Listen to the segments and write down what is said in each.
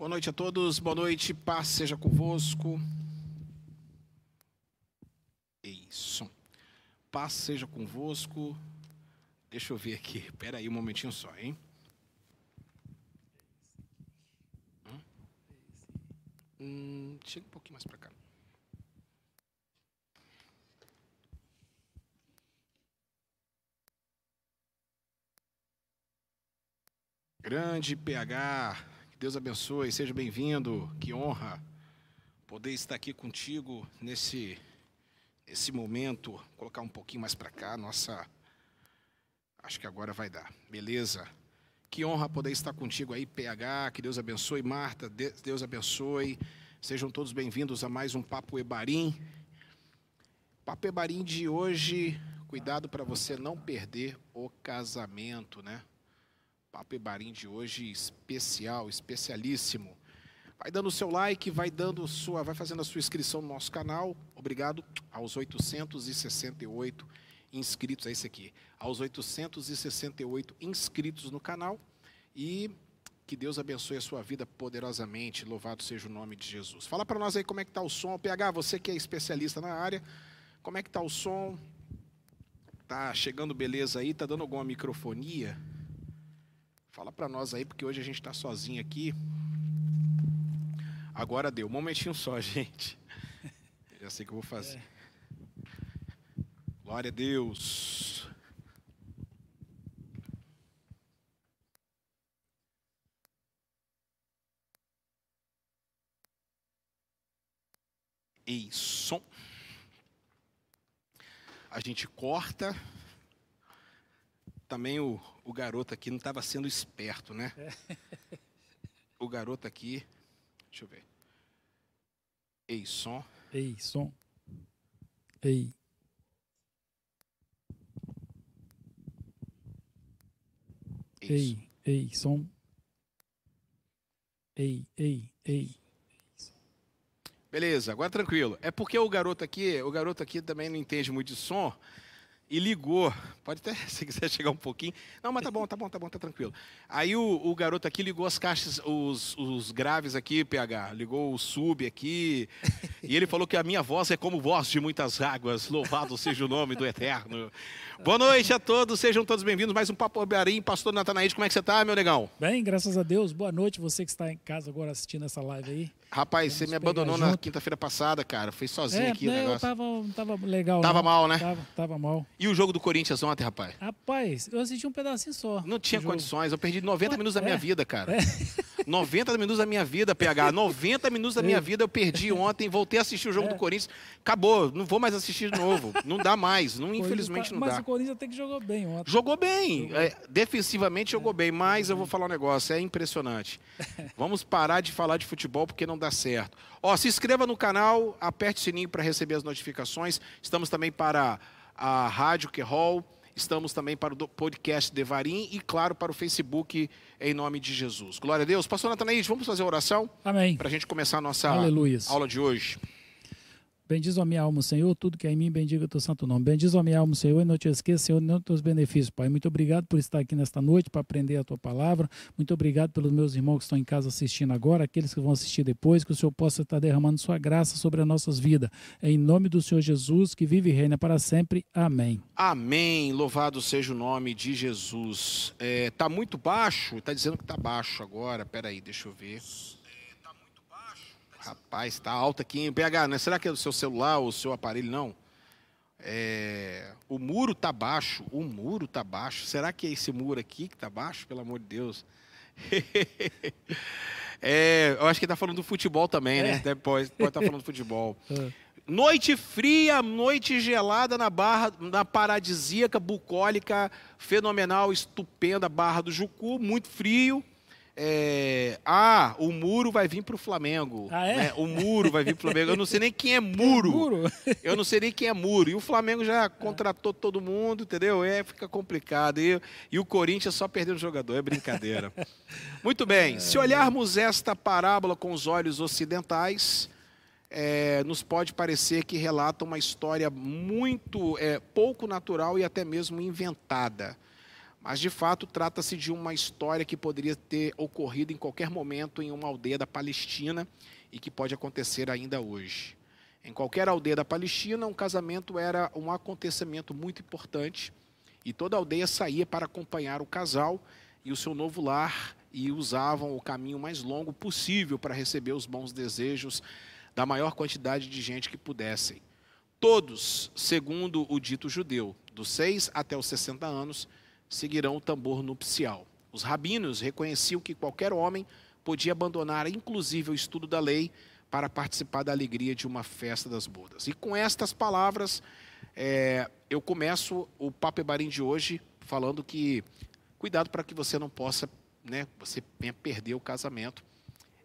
Boa noite a todos, boa noite, paz seja convosco. Isso. Paz seja convosco. Deixa eu ver aqui, espera aí um momentinho só, hein? Hum? Chega um pouquinho mais para cá. Grande PH, Deus abençoe, seja bem-vindo, que honra poder estar aqui contigo nesse, nesse momento. Vou colocar um pouquinho mais para cá, nossa. Acho que agora vai dar, beleza? Que honra poder estar contigo aí, PH, que Deus abençoe, Marta, Deus abençoe. Sejam todos bem-vindos a mais um Papo Ebarim. Papo Ebarim de hoje, cuidado para você não perder o casamento, né? Papo Ebarim de hoje especial, especialíssimo. Vai dando o seu like, vai dando sua, vai fazendo a sua inscrição no nosso canal. Obrigado aos 868 inscritos, é esse aqui. Aos 868 inscritos no canal e que Deus abençoe a sua vida poderosamente. Louvado seja o nome de Jesus. Fala para nós aí como é que tá o som. PH, você que é especialista na área, como é que tá o som? Tá chegando beleza aí? Tá dando alguma microfonia? Fala para nós aí, porque hoje a gente está sozinho aqui. Agora deu. Um momentinho só, gente. Já sei o que eu vou fazer. É. Glória a Deus. Ei, som. A gente corta também o, o garoto aqui não estava sendo esperto, né? O garoto aqui, deixa eu ver. Ei, som. Ei, som. Ei. Ei, ei, som. Ei, ei, ei. Beleza, agora tranquilo. É porque o garoto aqui, o garoto aqui também não entende muito de som e ligou. Pode até, se quiser chegar um pouquinho. Não, mas tá bom, tá bom, tá bom, tá tranquilo. Aí o, o garoto aqui ligou as caixas, os, os graves aqui, PH. Ligou o sub aqui. E ele falou que a minha voz é como voz de muitas águas. Louvado seja o nome do Eterno. Boa noite a todos, sejam todos bem-vindos. Mais um Papo Bearim, Pastor Natanaíde, como é que você tá, meu negão? Bem, graças a Deus. Boa noite, você que está em casa agora assistindo essa live aí. Rapaz, você me abandonou na quinta-feira passada, cara. Fez sozinho é, aqui o negócio. Eu tava, tava legal. Tava não. mal, né? Tava, tava mal. E o jogo do Corinthians ontem, rapaz? Rapaz, eu assisti um pedacinho só. Não tinha condições. Eu perdi 90 minutos da minha é. vida, cara. É. 90 minutos da minha vida, PH. 90 minutos da minha é. vida eu perdi ontem, voltei a assistir o jogo é. do Corinthians. Acabou, não vou mais assistir de novo. Não dá mais. Não, infelizmente não mas dá. Mas o Corinthians tem que jogar bem ontem. Jogou bem. Jogou. É, defensivamente jogou bem, mas eu vou falar um negócio, é impressionante. Vamos parar de falar de futebol porque não dá certo. Ó, se inscreva no canal, aperte o sininho para receber as notificações. Estamos também para a Rádio Querol, estamos também para o podcast Devarim e, claro, para o Facebook em nome de Jesus. Glória a Deus. Pastor Natanaís, vamos fazer a oração? Amém. Para a gente começar a nossa Aleluia. aula de hoje. Bendiz a minha alma, Senhor, tudo que é em mim, bendiga o teu santo nome. Bendiz a minha alma, Senhor, e não te esqueça, Senhor, de teus benefícios, Pai. Muito obrigado por estar aqui nesta noite para aprender a tua palavra. Muito obrigado pelos meus irmãos que estão em casa assistindo agora, aqueles que vão assistir depois, que o Senhor possa estar derramando sua graça sobre as nossas vidas. Em nome do Senhor Jesus, que vive e reina para sempre. Amém. Amém. Louvado seja o nome de Jesus. Está é, muito baixo? Está dizendo que está baixo agora. Peraí, deixa eu ver. Rapaz, está alto aqui. PH, né? será que é o seu celular ou o seu aparelho? Não. É, o muro está baixo. O muro está baixo. Será que é esse muro aqui que está baixo? Pelo amor de Deus. é, eu acho que está falando do futebol também, né? É. Pode estar tá falando do futebol. É. Noite fria, noite gelada na barra, na paradisíaca, bucólica, fenomenal, estupenda Barra do Jucu, muito frio. É, ah, o muro vai vir para o Flamengo. Ah, é? Né? O muro vai vir para o Flamengo. Eu não sei nem quem é muro. muro. Eu não sei nem quem é muro. E o Flamengo já contratou todo mundo, entendeu? É, fica complicado. E, e o Corinthians só perdendo o jogador. É brincadeira. Muito bem. Se olharmos esta parábola com os olhos ocidentais, é, nos pode parecer que relata uma história muito é, pouco natural e até mesmo inventada. Mas de fato trata-se de uma história que poderia ter ocorrido em qualquer momento em uma aldeia da Palestina e que pode acontecer ainda hoje. Em qualquer aldeia da Palestina, um casamento era um acontecimento muito importante e toda a aldeia saía para acompanhar o casal e o seu novo lar e usavam o caminho mais longo possível para receber os bons desejos da maior quantidade de gente que pudessem. Todos, segundo o dito judeu, dos 6 até os 60 anos, seguirão o tambor nupcial. Os rabinos reconheciam que qualquer homem podia abandonar, inclusive, o estudo da lei para participar da alegria de uma festa das bodas. E com estas palavras, é, eu começo o Papo Ebarim de hoje falando que cuidado para que você não possa, né, você venha perder o casamento.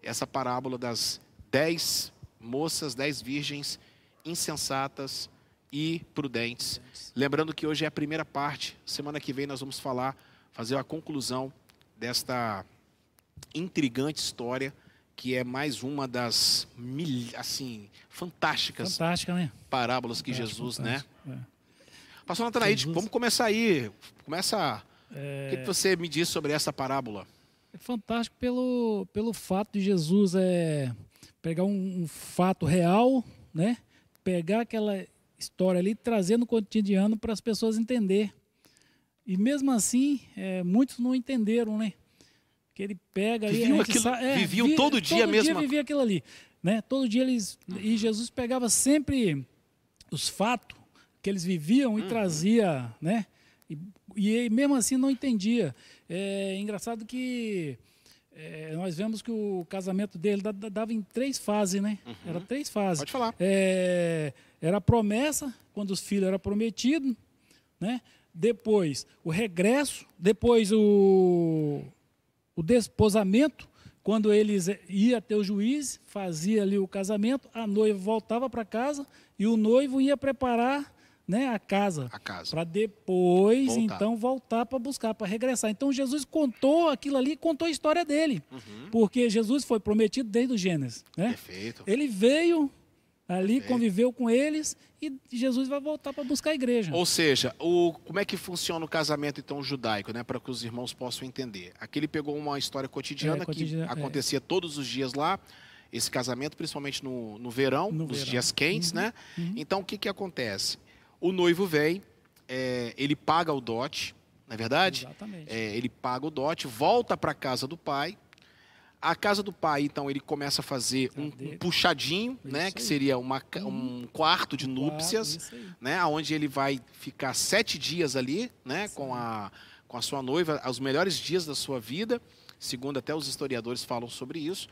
Essa parábola das dez moças, dez virgens insensatas e prudentes. Lembrando que hoje é a primeira parte, semana que vem nós vamos falar, fazer a conclusão desta intrigante história que é mais uma das mil, assim fantásticas Fantástica, né? parábolas que Jesus, né? É. Pastor Natanaide, Jesus... vamos começar aí. Começa. É... O que, que você me diz sobre essa parábola? É fantástico pelo, pelo fato de Jesus é, pegar um, um fato real, né? Pegar aquela história ali e trazer no cotidiano para as pessoas entender. E mesmo assim, é, muitos não entenderam, né? que ele pega viviam, aquilo, é, viviam via, todo dia todo mesmo. Todo dia vivia aquilo ali, né? Todo dia eles uhum. e Jesus pegava sempre os fatos que eles viviam e uhum. trazia, né? E, e mesmo assim não entendia. É engraçado que é, nós vemos que o casamento dele dava em três fases, né? Uhum. Era três fases. Pode falar. É, era a promessa, quando os filhos eram prometidos, né? Depois o regresso, depois o, o desposamento, quando eles ia ter o juiz, fazia ali o casamento, a noiva voltava para casa e o noivo ia preparar né, a casa, casa. para depois voltar. então voltar para buscar, para regressar. Então Jesus contou aquilo ali, contou a história dele, uhum. porque Jesus foi prometido desde o Gênesis, né? Perfeito. Ele veio ali, conviveu com eles e Jesus vai voltar para buscar a igreja. Ou seja, o, como é que funciona o casamento então judaico, né, para que os irmãos possam entender? Aqui ele pegou uma história cotidiana é, que é. acontecia todos os dias lá, esse casamento, principalmente no, no verão, no nos verão. dias quentes, uhum, né? Uhum. Então o que, que acontece? O noivo vem, é, ele paga o dote, não é verdade? Exatamente. É, ele paga o dote, volta para a casa do pai, a casa do pai, então, ele começa a fazer um, um puxadinho, isso né? Aí. Que seria uma, uhum. um quarto de núpcias, né? Onde ele vai ficar sete dias ali, né? Com a, com a sua noiva, os melhores dias da sua vida, segundo até os historiadores falam sobre isso.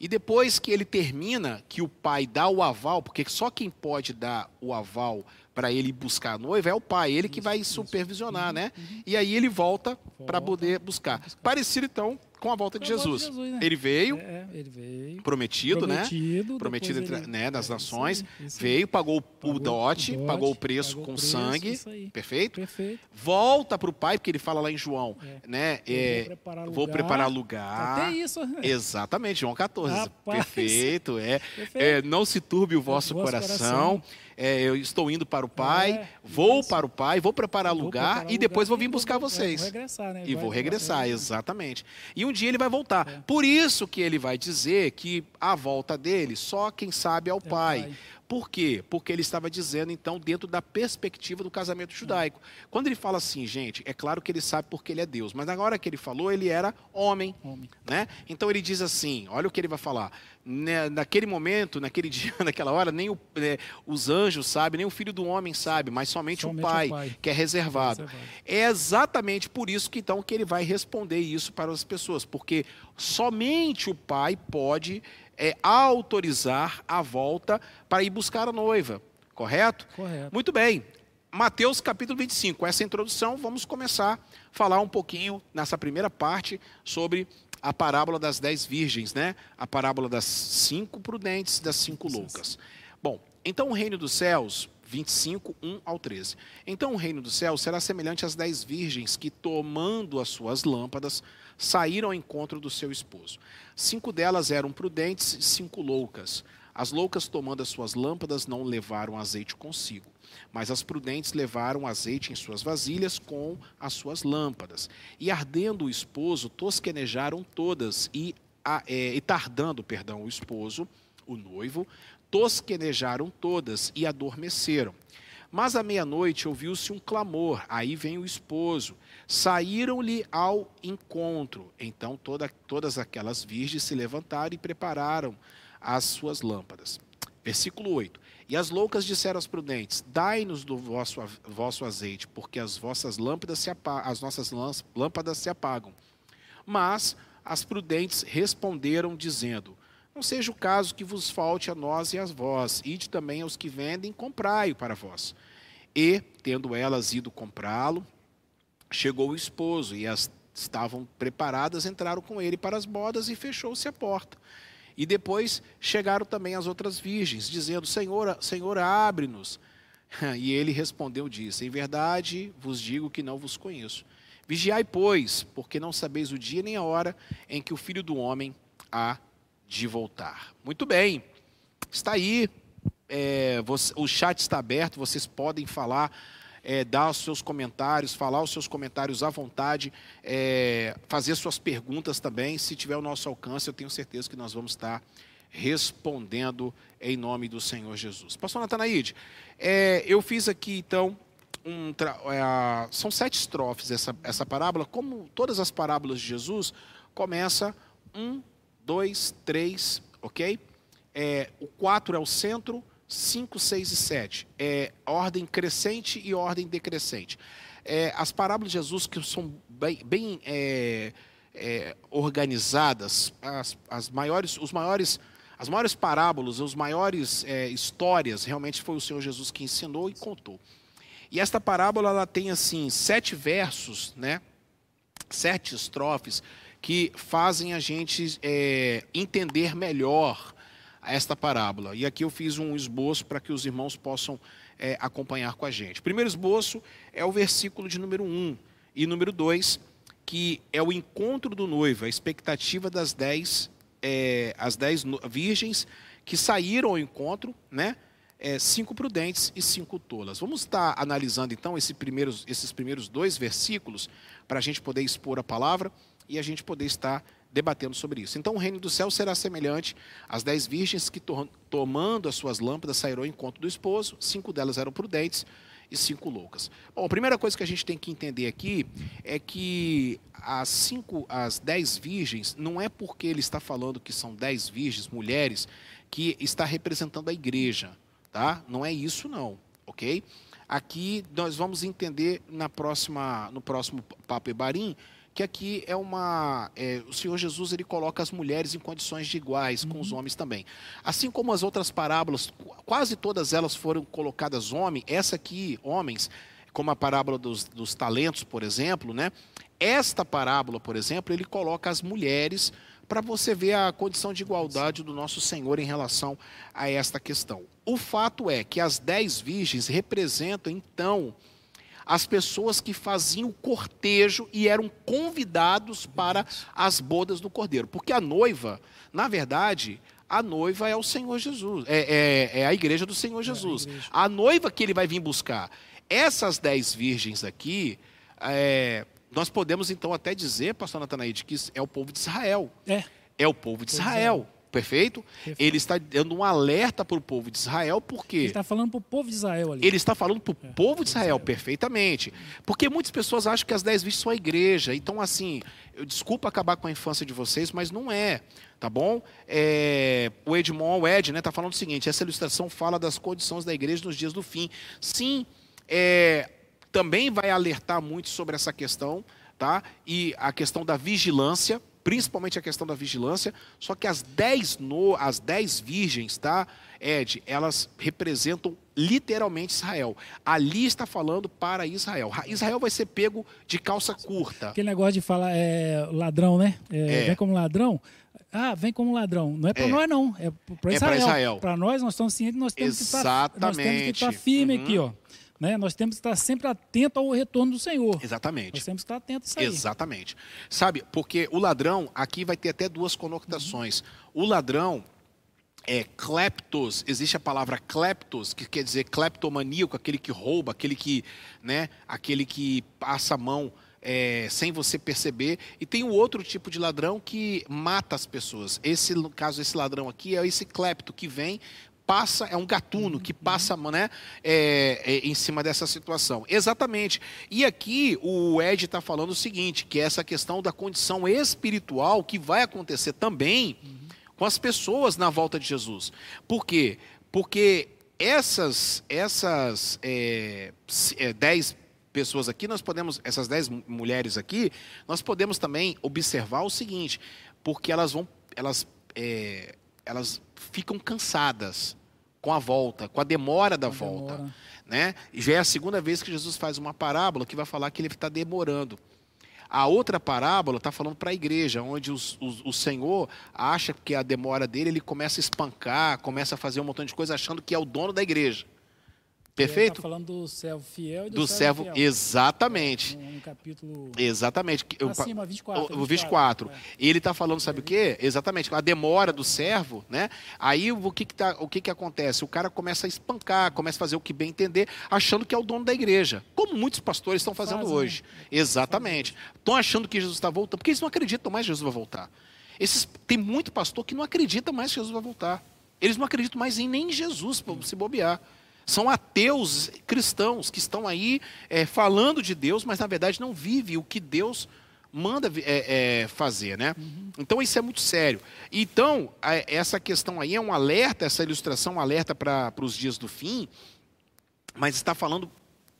E depois que ele termina, que o pai dá o aval, porque só quem pode dar o aval para ele buscar a noiva é o pai, ele que vai supervisionar, né? Uhum. E aí ele volta, volta para poder buscar. buscar. Parecido então com a volta de Jesus. De Jesus né? Ele veio, é, ele veio prometido, né? prometido né? Prometido entre, ele... né, das é, nações. Isso aí, isso veio, pagou, pagou o, dote, o dote, pagou o preço pagou com preço, sangue. Perfeito? Perfeito. Volta para o pai, porque ele fala lá em João, é. né? É, vou preparar lugar. Vou preparar lugar. Até isso. Exatamente, João 14. Rapaz. Perfeito, é. Perfeito. é. Não se turbe o vosso, o vosso coração. coração é, eu estou indo para o Pai, é, vou isso. para o Pai, vou preparar vou lugar preparar e depois lugar, vou vir buscar vou, vocês. Vou regressar, né? E vai, vou regressar, vai, exatamente. E um dia ele vai voltar. É. Por isso que ele vai dizer que a volta dele, só quem sabe é o é pai. pai. Por quê? Porque ele estava dizendo, então, dentro da perspectiva do casamento judaico. Quando ele fala assim, gente, é claro que ele sabe porque ele é Deus, mas na hora que ele falou, ele era homem. homem. Né? Então ele diz assim: olha o que ele vai falar. Né, naquele momento, naquele dia, naquela hora, nem o, né, os anjos sabem, nem o filho do homem sabe, mas somente, somente o, pai, o, pai, que é reservado. é reservado. É exatamente por isso que então que ele vai responder isso para as pessoas, porque somente o pai pode é autorizar a volta para ir buscar a noiva. Correto? Correto. Muito bem. Mateus capítulo 25. Com essa introdução, vamos começar a falar um pouquinho nessa primeira parte sobre a parábola das dez virgens, né? A parábola das cinco prudentes, das cinco loucas. Bom, então o reino dos céus, 25, 1 ao 13. Então o reino dos céus será semelhante às dez virgens que, tomando as suas lâmpadas, saíram ao encontro do seu esposo. Cinco delas eram prudentes e cinco loucas. As loucas, tomando as suas lâmpadas, não levaram azeite consigo, mas as prudentes levaram azeite em suas vasilhas com as suas lâmpadas. E ardendo o esposo, tosquenejaram todas, e, a, é, e tardando, perdão, o esposo, o noivo, tosquenejaram todas e adormeceram. Mas à meia-noite ouviu-se um clamor, aí vem o esposo. Saíram-lhe ao encontro. Então toda, todas aquelas virgens se levantaram e prepararam as suas lâmpadas. Versículo 8. E as loucas disseram às prudentes: Dai-nos do vosso, vosso azeite, porque as vossas lâmpadas se apagam, as nossas lâmpadas se apagam. Mas as prudentes responderam, dizendo: Não seja o caso que vos falte a nós e a vós, ide também aos que vendem, comprai-o para vós. E, tendo elas ido comprá-lo, chegou o esposo, e as estavam preparadas, entraram com ele para as bodas, e fechou-se a porta. E depois chegaram também as outras virgens, dizendo: Senhor, Senhor, abre-nos. E ele respondeu: disse: Em verdade vos digo que não vos conheço. Vigiai, pois, porque não sabeis o dia nem a hora em que o filho do homem há de voltar. Muito bem, está aí. É, você, o chat está aberto, vocês podem falar é, dar os seus comentários, falar os seus comentários à vontade, é, fazer suas perguntas também. Se tiver o nosso alcance, eu tenho certeza que nós vamos estar respondendo em nome do Senhor Jesus. Pastor Natanaide, é, eu fiz aqui então um é, são sete estrofes essa, essa parábola. Como todas as parábolas de Jesus, começa um, dois, três, ok? É, o quatro é o centro, 5, 6 e 7. É ordem crescente e ordem decrescente. É, as parábolas de Jesus que são bem, bem é, é, organizadas, as, as, maiores, os maiores, as maiores parábolas, os maiores é, histórias, realmente foi o Senhor Jesus que ensinou e contou. E esta parábola ela tem assim sete versos, né? Sete estrofes que fazem a gente é, entender melhor esta parábola. E aqui eu fiz um esboço para que os irmãos possam é, acompanhar com a gente. O primeiro esboço é o versículo de número 1 e número 2, que é o encontro do noivo, a expectativa das dez, é, as dez virgens que saíram ao encontro, né? É, cinco prudentes e cinco tolas. Vamos estar analisando então esse primeiros, esses primeiros dois versículos para a gente poder expor a palavra e a gente poder estar debatendo sobre isso. Então, o reino do céu será semelhante às dez virgens que, to tomando as suas lâmpadas, saíram ao encontro do esposo. Cinco delas eram prudentes e cinco loucas. Bom, a primeira coisa que a gente tem que entender aqui é que as cinco, as dez virgens, não é porque ele está falando que são dez virgens, mulheres, que está representando a igreja, tá? Não é isso não, ok? Aqui nós vamos entender na próxima, no próximo Papo Ebarim, que aqui é uma. É, o Senhor Jesus ele coloca as mulheres em condições de iguais uhum. com os uhum. homens também. Assim como as outras parábolas, quase todas elas foram colocadas homem, essa aqui, homens, como a parábola dos, dos talentos, por exemplo, né? Esta parábola, por exemplo, ele coloca as mulheres para você ver a condição de igualdade do nosso Senhor em relação a esta questão. O fato é que as dez virgens representam, então, as pessoas que faziam o cortejo e eram convidados para as bodas do cordeiro. Porque a noiva, na verdade, a noiva é o Senhor Jesus, é, é, é a igreja do Senhor Jesus. É a, a, noiva que ele vai vir buscar. Essas dez virgens aqui, é, nós podemos então até dizer, pastor Natanaide, que é o povo de Israel. É. É o povo de Israel. Perfeito? Perfeito? Ele está dando um alerta para o povo de Israel, porque. Ele está falando para o povo de Israel ali. Ele está falando para o é, povo de Israel, Israel, perfeitamente. Porque muitas pessoas acham que as dez vistas são a igreja. Então, assim, eu desculpa acabar com a infância de vocês, mas não é. Tá bom? É, o Edmond, o Ed, né, está falando o seguinte: essa ilustração fala das condições da igreja nos dias do fim. Sim, é, também vai alertar muito sobre essa questão, tá? E a questão da vigilância principalmente a questão da vigilância, só que as dez, no, as dez virgens, tá, Ed, elas representam literalmente Israel. Ali está falando para Israel. Israel vai ser pego de calça curta. Aquele negócio de falar é, ladrão, né? É, é. Vem como ladrão. Ah, vem como ladrão. Não é para é. nós, não. É para Israel. É Israel. Para nós, nós estamos cientes, nós temos Exatamente. que estar, nós temos que estar firme uhum. aqui, ó. Né? Nós temos que estar sempre atento ao retorno do Senhor. Exatamente. Nós temos que estar atento a isso. Exatamente. Sabe, porque o ladrão, aqui vai ter até duas conotações. Uhum. O ladrão, é, kleptos, existe a palavra kleptos, que quer dizer kleptomaníaco, aquele que rouba, aquele que, né, aquele que passa a mão é, sem você perceber. E tem o outro tipo de ladrão que mata as pessoas. Esse, no caso, esse ladrão aqui é esse clepto que vem, passa, é um gatuno que passa né, é, é, em cima dessa situação. Exatamente. E aqui o Ed está falando o seguinte, que é essa questão da condição espiritual que vai acontecer também com as pessoas na volta de Jesus. Por quê? Porque essas, essas é, é, dez pessoas aqui, nós podemos, essas dez mulheres aqui, nós podemos também observar o seguinte, porque elas vão, elas, é, elas ficam cansadas com a volta, com a demora da com volta, demora. né? E já é a segunda vez que Jesus faz uma parábola que vai falar que ele está demorando. A outra parábola está falando para a igreja, onde os, os, o Senhor acha que a demora dele, ele começa a espancar, começa a fazer um montão de coisa achando que é o dono da igreja. Perfeito? Está falando do servo fiel e do, do servo, servo exatamente. É, um, capítulo exatamente. Acima, 24. O, o 24. É. Ele está falando, sabe o quê? Exatamente, a demora do servo, né? Aí o que que, tá, o que que acontece? O cara começa a espancar, começa a fazer o que bem entender, achando que é o dono da igreja, como muitos pastores estão fazendo Fazem, hoje. Né? Exatamente. Estão achando que Jesus está voltando, porque eles não acreditam mais que Jesus vai voltar. Esses, tem muito pastor que não acredita mais que Jesus vai voltar. Eles não acreditam mais em nem em Jesus, se bobear. São ateus cristãos que estão aí é, falando de Deus, mas na verdade não vivem o que Deus manda é, é, fazer, né? Uhum. Então isso é muito sério. Então a, essa questão aí é um alerta, essa ilustração um alerta para os dias do fim, mas está falando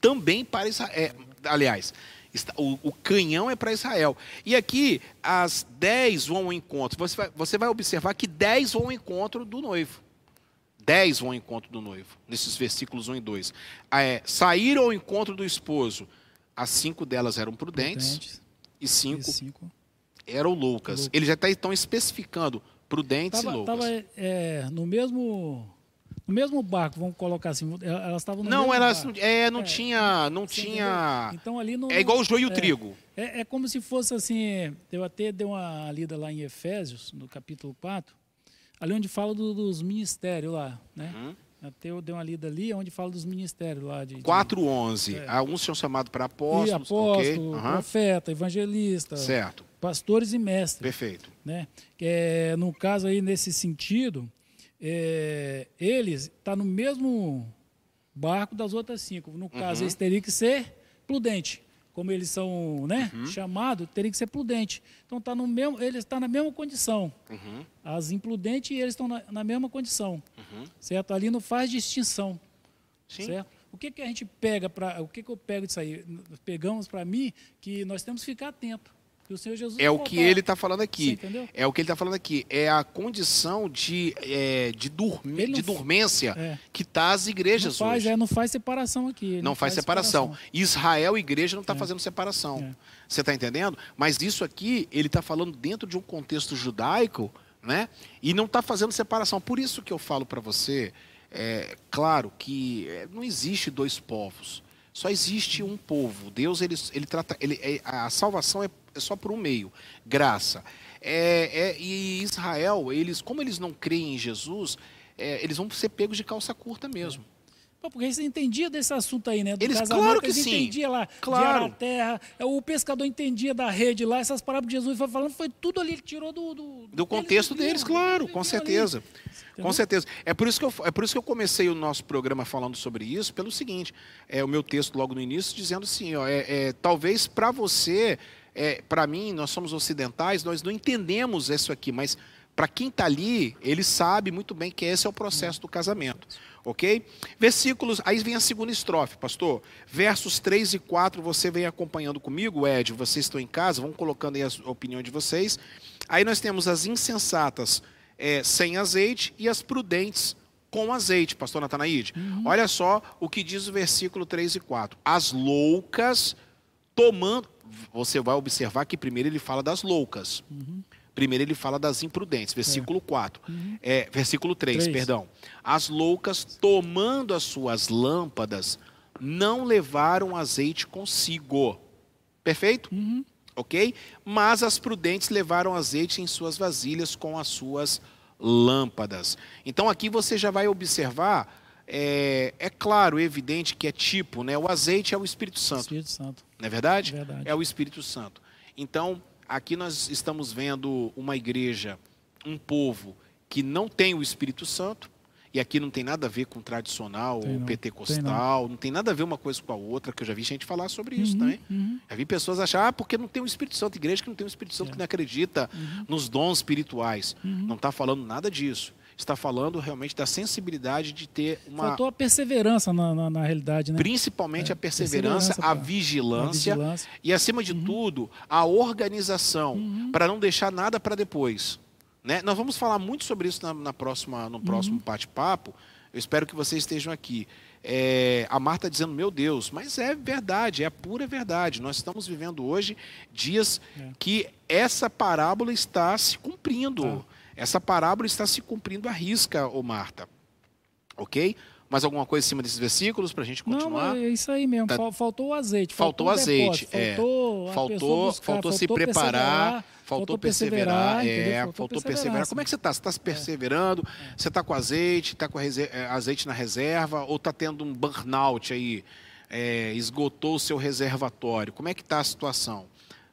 também para Israel. É, aliás, o, o, canhão é para Israel. E aqui as dez vão ao encontro. Você vai, você vai observar que dez vão ao encontro do noivo dez vão ao encontro do noivo, nesses versículos 1 e 2. Ah, é, saíram ao encontro do esposo. As cinco delas eram prudentes, prudentes e, cinco e, cinco eram loucas. Loucas. Eles já estão especificando prudentes tava, e loucas. Estava é, no mesmo no mesmo barco, vamos colocar assim, elas estavam no Não, elas barco. é, não é, tinha, não tinha. Então ali É igual o joio e o é, trigo. É, é como se fosse assim, eu até dei uma lida lá em Efésios, no capítulo 4, ali onde fala do, dos ministérios lá, né? Uhum. Até eu dei uma lida ali, onde fala dos ministérios lá. De, 4.11. É. Alguns são chamados para apóstolos. E apóstolo, okay. uhum. profeta, evangelista. Certo. Pastores e mestres. Perfeito. Né? É, no caso aí, nesse sentido, é, eles estão tá no mesmo barco das outras cinco. No caso, uhum. eles teriam que ser prudente como eles são né, uhum. chamados, teria que ser prudente. Então tá no mesmo, eles estão tá na mesma condição. Uhum. As imprudentes eles estão na, na, mesma condição. Uhum. Certo? Ali não faz distinção. Sim. Certo? O que, que a gente pega para. O que, que eu pego disso aí? Pegamos para mim que nós temos que ficar atento. Que o Senhor Jesus é o que ele está falando aqui. É o que ele está falando aqui. É a condição de, é, de, dormi, de dormência é. que está as igrejas não faz, hoje. É, não faz separação aqui. Não, não faz, faz separação. separação. Israel e igreja não está é. fazendo separação. É. Você está entendendo? Mas isso aqui, ele está falando dentro de um contexto judaico, né? E não está fazendo separação. Por isso que eu falo para você, é, claro que é, não existe dois povos. Só existe um povo. Deus ele, ele trata, ele, a salvação é é só por um meio, graça. É, é, e Israel, eles, como eles não creem em Jesus, é, eles vão ser pegos de calça curta mesmo. Pô, porque eles entendiam desse assunto aí, né? Do eles, claro que eles sim. entendiam lá claro. de terra, é, o pescador entendia da rede lá, essas palavras de Jesus foi falando, foi tudo ali, ele tirou do... Do, do contexto deles, deles claro, com certeza. Com certeza. É por, isso que eu, é por isso que eu comecei o nosso programa falando sobre isso, pelo seguinte, é o meu texto logo no início, dizendo assim, ó, é, é talvez para você é, para mim, nós somos ocidentais, nós não entendemos isso aqui, mas para quem está ali, ele sabe muito bem que esse é o processo do casamento. Ok? Versículos, aí vem a segunda estrofe, pastor. Versos 3 e 4, você vem acompanhando comigo, Ed, vocês estão em casa, vão colocando aí a opinião de vocês. Aí nós temos as insensatas é, sem azeite e as prudentes com azeite, pastor Natanaide. Uhum. Olha só o que diz o versículo 3 e 4. As loucas tomando você vai observar que primeiro ele fala das loucas. Uhum. Primeiro ele fala das imprudentes, versículo é. 4. Uhum. É, versículo 3, 3, perdão. As loucas, tomando as suas lâmpadas, não levaram azeite consigo. Perfeito? Uhum. Ok? Mas as prudentes levaram azeite em suas vasilhas com as suas lâmpadas. Então aqui você já vai observar, é, é claro, é evidente que é tipo, né? O azeite é o Espírito Santo. Espírito Santo. Não é verdade? Verdade. É o Espírito Santo. Então, aqui nós estamos vendo uma igreja, um povo que não tem o Espírito Santo, e aqui não tem nada a ver com tradicional Tem ou não. pentecostal, Tem não. tem nada a ver uma coisa com a outra, que eu já vi gente falar sobre isso Uhum, também. uhum. Já vi pessoas achar, ah, porque não tem o Espírito Santo, igreja que não tem o Espírito Santo, É. que não acredita nos dons espirituais. Uhum. Não está falando nada disso. Está falando realmente da sensibilidade de ter uma. Faltou a perseverança na, na, na realidade, né? Principalmente É, a perseverança, perseverança, a vigilância A vigilância. e, acima de tudo, a organização Uhum. para não deixar nada para depois. Né? Nós vamos falar muito sobre isso na, na próxima, no próximo Uhum. bate-papo. Eu espero que vocês estejam aqui. É, a Marta dizendo, meu Deus, mas é verdade, é a pura verdade. Nós estamos vivendo hoje dias É. que essa parábola está se cumprindo. Tá. Essa parábola está se cumprindo à risca, ô Marta. Ok? Mais alguma coisa em cima desses versículos para a gente Não, continuar? é isso aí mesmo. Tá. Fal- Faltou o azeite. Faltou o azeite, depósito, é. Faltou, faltou, buscar, faltou se faltou preparar, perseverar, faltou perseverar, entendeu? é, faltou perseverar. Como é que você está? Você está se perseverando? Você está com azeite, está com eh, azeite na reserva ou está tendo um burnout aí? É, esgotou o seu reservatório? Como é que está a situação?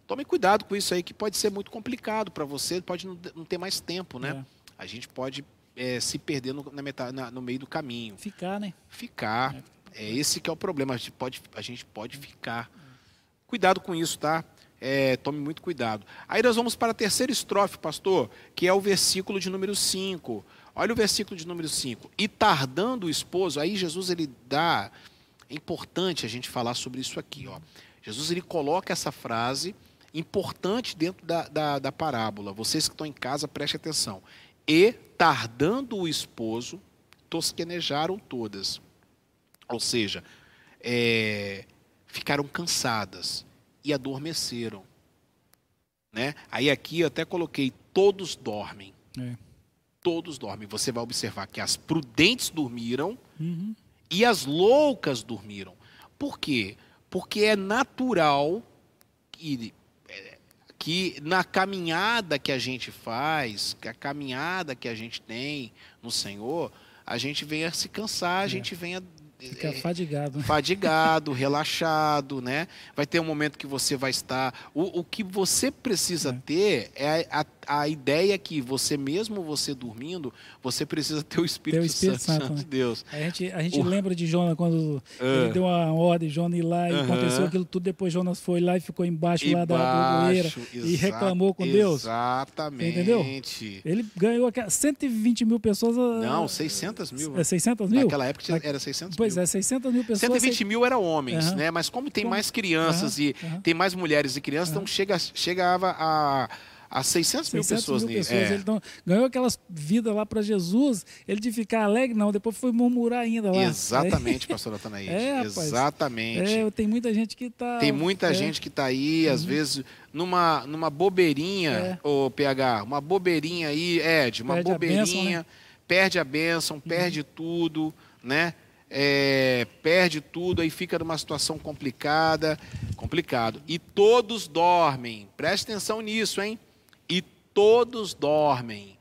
Tome cuidado com isso aí, que pode ser muito complicado para você, pode não, não ter mais tempo, né? A gente pode eh, se perder no, na metade, na- no meio do caminho. Ficar, né? Ficar. É esse que é o problema. A gente pode, a gente pode ficar. Cuidado com isso, tá? É, tome muito cuidado. Aí nós vamos para a terceira estrofe, pastor, que é o versículo de número 5. Olha o versículo de número 5. E tardando o esposo, aí Jesus ele dá. É importante a gente falar sobre isso aqui. Ó. Jesus ele coloca essa frase importante dentro da, da, da parábola. Vocês que estão em casa, prestem atenção. E tardando o esposo, tosquenejaram todas. Ou seja, é, ficaram cansadas e adormeceram. Né? Aí aqui eu até coloquei, todos dormem. É. Todos dormem. Você vai observar que as prudentes dormiram Uhum. e as loucas dormiram. Por quê? Porque é natural que, que na caminhada que a gente faz, que a caminhada que a gente tem no Senhor, a gente venha se cansar, a É. gente venha Fica é, fadigado. fadigado, relaxado, né? Vai ter um momento que você vai estar. O, o que você precisa É. ter é a, a ideia que você, mesmo você dormindo, você precisa ter o Espírito, Espírito Santo, Santo, né? de Deus. A gente, a gente O- lembra de Jonas quando Ah. ele deu uma ordem, Jonas ir lá e Aham. aconteceu aquilo tudo. Depois Jonas foi lá e ficou embaixo lá da boleira Embaixo, e reclamou com Deus. Exatamente. Entendeu? Ele ganhou aquela 120 mil pessoas. ah, Não, 600 mil. É 600 mil? Naquela época Na- era 600 Pois mil. é, 600 mil pessoas. 120 mil eram homens, Aham. né? Mas como tem Como- mais crianças Aham, e tem mais mulheres e crianças, então chega, chegava a, a 600 mil 600 pessoas. mil pessoas. É. Ele então, ganhou aquelas vidas lá para Jesus. Ele de ficar alegre, não. Depois foi murmurar ainda lá. Exatamente, pastor Atanaíde. É. Exatamente. É, tem muita gente que tá. Tem muita é, gente que está aí, às vezes, numa, numa bobeirinha, É. ô PH, uma bobeirinha aí, Ed, uma Perde a bobeirinha, bênção, né? perde a bênção, perde tudo, né? É, perde tudo, aí fica numa situação complicada, complicado. E todos dormem, preste atenção nisso, hein? Todos dormem.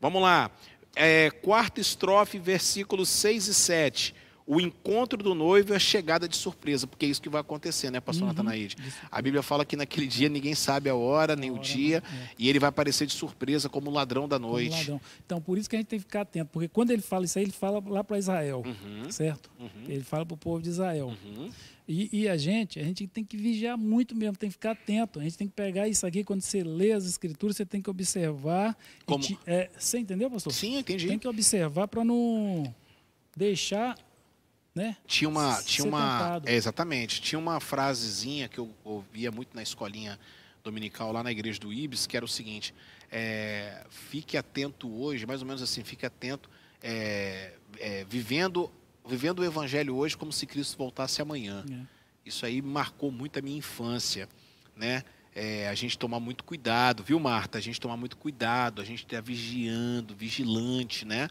Vamos lá, é, quarta estrofe, versículos 6 e 7. O encontro do noivo é a chegada de surpresa, porque é isso que vai acontecer, né, pastor Uhum. Natanaide? A Bíblia fala que naquele dia ninguém sabe a hora, nem A o hora, dia, né? e ele vai aparecer de surpresa como ladrão da noite. ladrão. Então, por isso que a gente tem que ficar atento, porque quando ele fala isso aí, ele fala lá para Israel, Uhum, certo? uhum, Ele fala para o povo de Israel. E, e a gente, a gente tem que vigiar muito mesmo, tem que ficar atento. A gente tem que pegar isso aqui, quando você lê as escrituras, você tem que observar. Como? te- é, você entendeu, pastor? Sim, entendi. Tem que observar para não deixar, né? Tinha uma, tinha uma, é, exatamente, tinha uma frasezinha que eu ouvia muito na escolinha dominical lá na igreja do Ibis, que era o seguinte: é, fique atento hoje, mais ou menos assim, fique atento, é, é, vivendo, vivendo o evangelho hoje como se Cristo voltasse amanhã. É. Isso aí marcou muito a minha infância, né? É, a gente tomar muito cuidado, viu, Marta? A gente tomar muito cuidado, a gente estar vigiando, vigilante, né?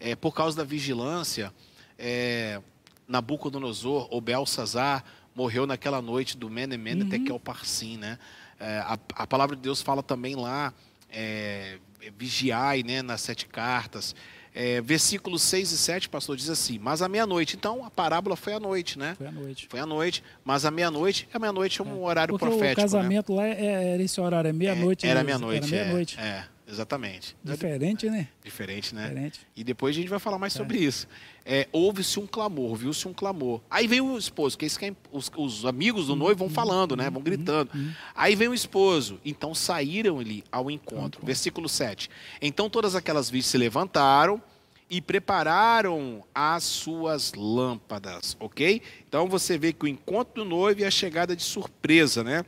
É, por causa da vigilância, é, Nabucodonosor ou Belsazar morreu naquela noite do Mene Mene Uhum. Tekel Parsim, né? É, a, a palavra de Deus fala também lá, é, vigiai né, nas sete cartas. É, versículos 6 e 7, pastor, diz assim: Mas à meia-noite. Então, a parábola foi à noite, né? Foi à noite. Foi à noite, mas à meia-noite, a meia-noite é um é, horário Porque profético. O casamento né? lá era esse horário, é meia-noite. É, era meia-noite. Era meia-noite. É, é. Exatamente. Diferente, né? Diferente, né? Diferente. E depois a gente vai falar mais é. sobre isso. É, Houve-se um clamor, viu-se um clamor. Aí vem o esposo, que, é, os, os, amigos do noivo vão uhum. falando, né? Vão uhum. gritando. Aí vem o esposo. Então saíram-lhe ao encontro. Versículo 7. Então todas aquelas virgens se levantaram e prepararam as suas lâmpadas, ok? Então você vê que o encontro do noivo e a chegada de surpresa, né?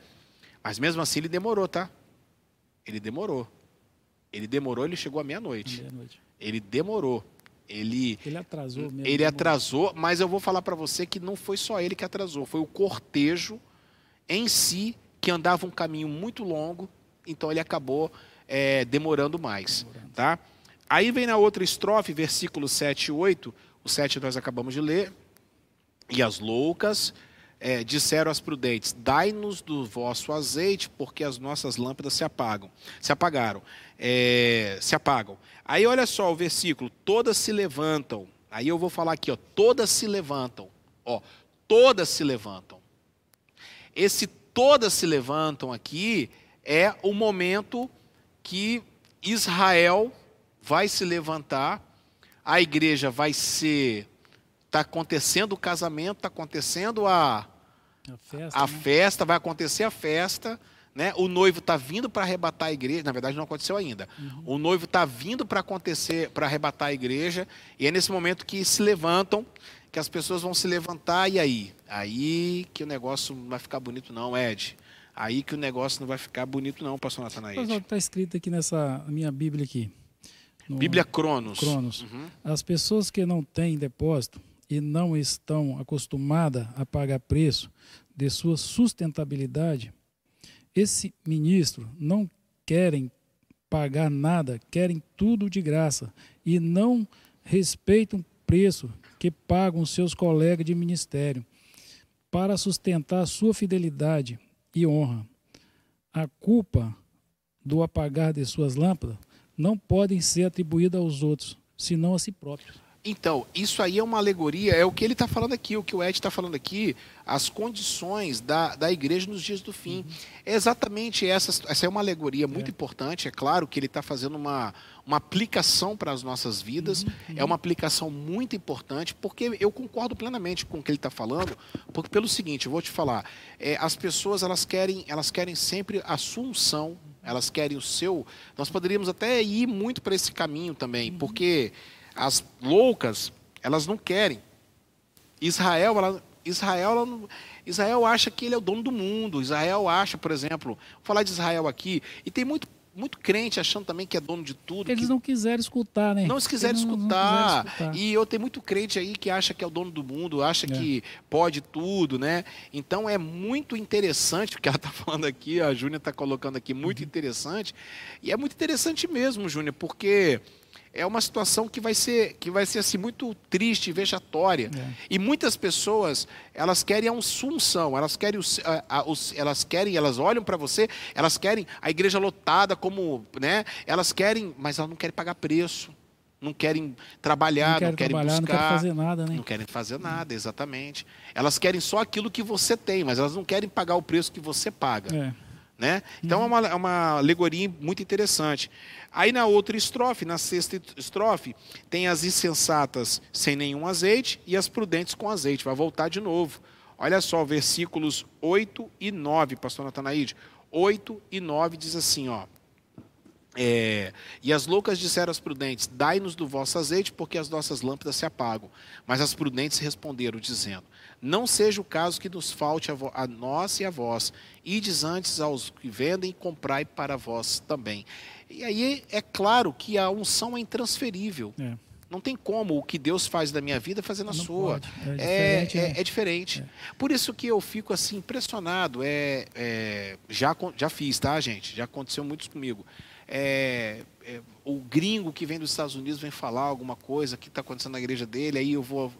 Mas mesmo assim ele demorou, tá? Ele demorou. Ele demorou, ele chegou à meia-noite. Meia ele demorou. Ele, ele atrasou mesmo. Ele atrasou, mas eu vou falar para você que não foi só ele que atrasou, foi o cortejo em si que andava um caminho muito longo, então ele acabou é, demorando mais. Demorando. Tá? Aí vem na outra estrofe, versículo 7 e 8, o 7 nós acabamos de ler, e as loucas é, disseram às prudentes: Dai-nos do vosso azeite, porque as nossas lâmpadas se apagam, se apagaram, é, se apagam. Aí olha só o versículo: todas se levantam. Aí eu vou falar aqui, ó, todas se levantam. Ó, todas se levantam. Esse todas se levantam aqui é o momento que Israel vai se levantar, a igreja vai ser Está acontecendo o casamento, está acontecendo a, a, festa, a né? festa, vai acontecer a festa. Né? O noivo está vindo para arrebatar a igreja. Na verdade, não aconteceu ainda. Uhum. O noivo está vindo para acontecer, para arrebatar a igreja. E é nesse momento que se levantam, que as pessoas vão se levantar. E aí? Aí que o negócio não vai ficar bonito, não, Ed. Aí que o negócio não vai ficar bonito, não, pastor Natanael. Está escrito aqui nessa minha Bíblia aqui. Bíblia Cronos. Cronos. Uhum. As pessoas que não têm depósito e não estão acostumadas a pagar preço de sua sustentabilidade, esse ministro não querem pagar nada, querem tudo de graça e não respeitam o preço que pagam seus colegas de ministério para sustentar sua fidelidade e honra. A culpa do apagar de suas lâmpadas não podem ser atribuída aos outros, senão a si próprios. Então, isso aí é uma alegoria, é o que ele está falando aqui, o que o Ed está falando aqui, as condições da, da igreja nos dias do fim. Uhum. É exatamente essa, essa é uma alegoria muito é. importante, é claro que ele está fazendo uma, uma aplicação para as nossas vidas, uhum. é uma aplicação muito importante, porque eu concordo plenamente com o que ele está falando, porque pelo seguinte, eu vou te falar, é, as pessoas elas querem, elas querem sempre a sua unção, elas querem o seu. Nós poderíamos até ir muito para esse caminho também, uhum. porque as loucas, elas não querem. Israel, ela, Israel, ela Israel acha que ele é o dono do mundo. Israel acha, por exemplo, vou falar de Israel aqui, e tem muito muito crente achando também que é dono de tudo. Eles não quiserem escutar, né? Não quiserem escutar. Não escutar. E eu tenho muito crente aí que acha que é o dono do mundo, acha é. que pode tudo, né? Então é muito interessante o que ela está falando aqui, a Júnia está colocando aqui, muito uhum. interessante. E é muito interessante mesmo, Júnia, porque é uma situação que vai ser, que vai ser assim, muito triste, vexatória. É. E muitas pessoas, elas querem a unção, elas querem, os, a, a, os, elas querem, elas olham para você, elas querem a igreja lotada como, né? Elas querem, mas elas não querem pagar preço. Não querem trabalhar, não, querem, não querem buscar. Não querem fazer nada, né? Não querem fazer nada, exatamente. Elas querem só aquilo que você tem, mas elas não querem pagar o preço que você paga. É. Né? Então uhum. é, uma, é uma alegoria muito interessante. Aí na outra estrofe, na sexta estrofe, tem as insensatas sem nenhum azeite e as prudentes com azeite. Vai voltar de novo. Olha só, versículos 8 e 9, pastor Natanaide. 8 e 9 diz assim, ó. É, e as loucas disseram às prudentes: Dai-nos do vosso azeite, porque as nossas lâmpadas se apagam. Mas as prudentes responderam, dizendo: Não seja o caso que nos falte a, a nós e a vós. Ides antes aos que vendem e comprai para vós também. E aí é claro que a unção é intransferível. É. Não tem como o que Deus faz da minha vida fazer na Não sua. Pode. É, é diferente. É, é, é diferente. Por isso que eu fico assim impressionado. É, é, já, já fiz, tá, gente? Já aconteceu muito comigo. é, é, o gringo que vem dos Estados Unidos vem falar alguma coisa que está acontecendo na igreja dele, aí eu vou.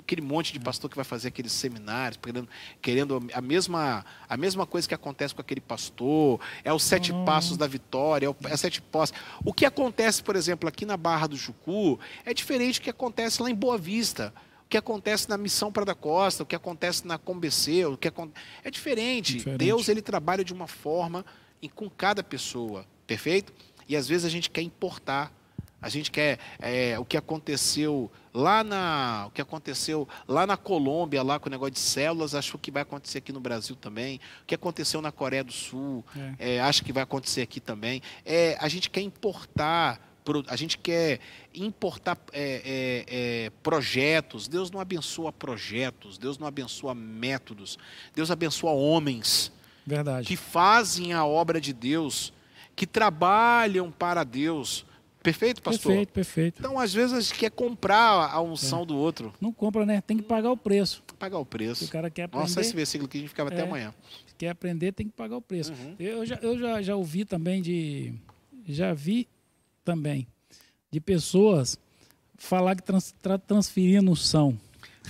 Aquele monte de pastor que vai fazer aqueles seminários, querendo, querendo a, mesma, a mesma coisa que acontece com aquele pastor, é os sete uhum. passos da vitória, é, o, é sete passos. O que acontece, por exemplo, aqui na Barra do Jucu, é diferente do que acontece lá em Boa Vista o que acontece na missão para da Costa, o que acontece na Combc, o que é diferente. diferente. Deus ele trabalha de uma forma e com cada pessoa, perfeito? E às vezes a gente quer importar, a gente quer é, o que aconteceu lá na o que aconteceu lá na Colômbia lá com o negócio de células, acho que vai acontecer aqui no Brasil também. O que aconteceu na Coreia do Sul, é. É, acho que vai acontecer aqui também. É, a gente quer importar a gente quer importar é, é, é, projetos. Deus não abençoa projetos, Deus não abençoa métodos, Deus abençoa homens Verdade. que fazem a obra de Deus que trabalham para Deus. Perfeito, pastor? Perfeito, perfeito. Então, às vezes, a gente quer comprar a unção é. do outro. Não compra, né? Tem que pagar o preço. Pagar o preço. o cara quer aprender. Nossa, esse versículo que a gente ficava é, até amanhã. Quer aprender, tem que pagar o preço. Uhum. Eu, já, eu já, já ouvi também de. Já vi também de pessoas falar que trans, tra, transferindo unção.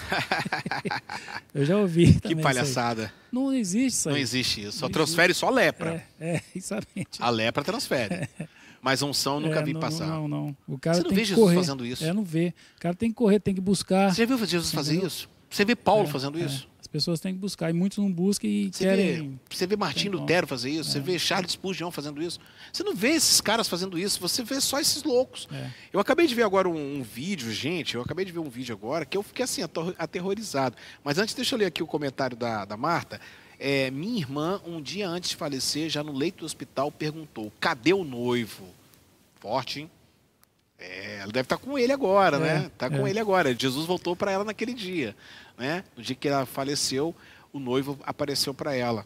eu já ouvi. Que palhaçada. Não existe isso aí. Não existe isso. Só não transfere existe. só lepra. É, é, exatamente. A lepra transfere. É. Mas unção nunca é, vi não, passar. Não, não. O cara Você não vê Jesus correr. fazendo isso? É, não vê. O cara tem que correr, tem que buscar. Você já viu Jesus fazer isso? Você vê Paulo é, fazendo isso? As pessoas têm que buscar, e muitos não buscam e você querem. Vê, você vê Martim Lutero fazer isso, é. você vê Charles Spurgeon fazendo isso. Você não vê esses caras fazendo isso, você vê só esses loucos. É. Eu acabei de ver agora um, um, vídeo, gente, eu acabei de ver um vídeo agora que eu fiquei assim, aterrorizado. Mas antes, deixa eu ler aqui o comentário da, da Marta. É, minha irmã, um dia antes de falecer, já no leito do hospital, perguntou: cadê o noivo? Forte, hein? É, ela deve estar com ele agora, é, né? Está com é. ele agora. Jesus voltou para ela naquele dia, né? No dia que ela faleceu, o noivo apareceu para ela.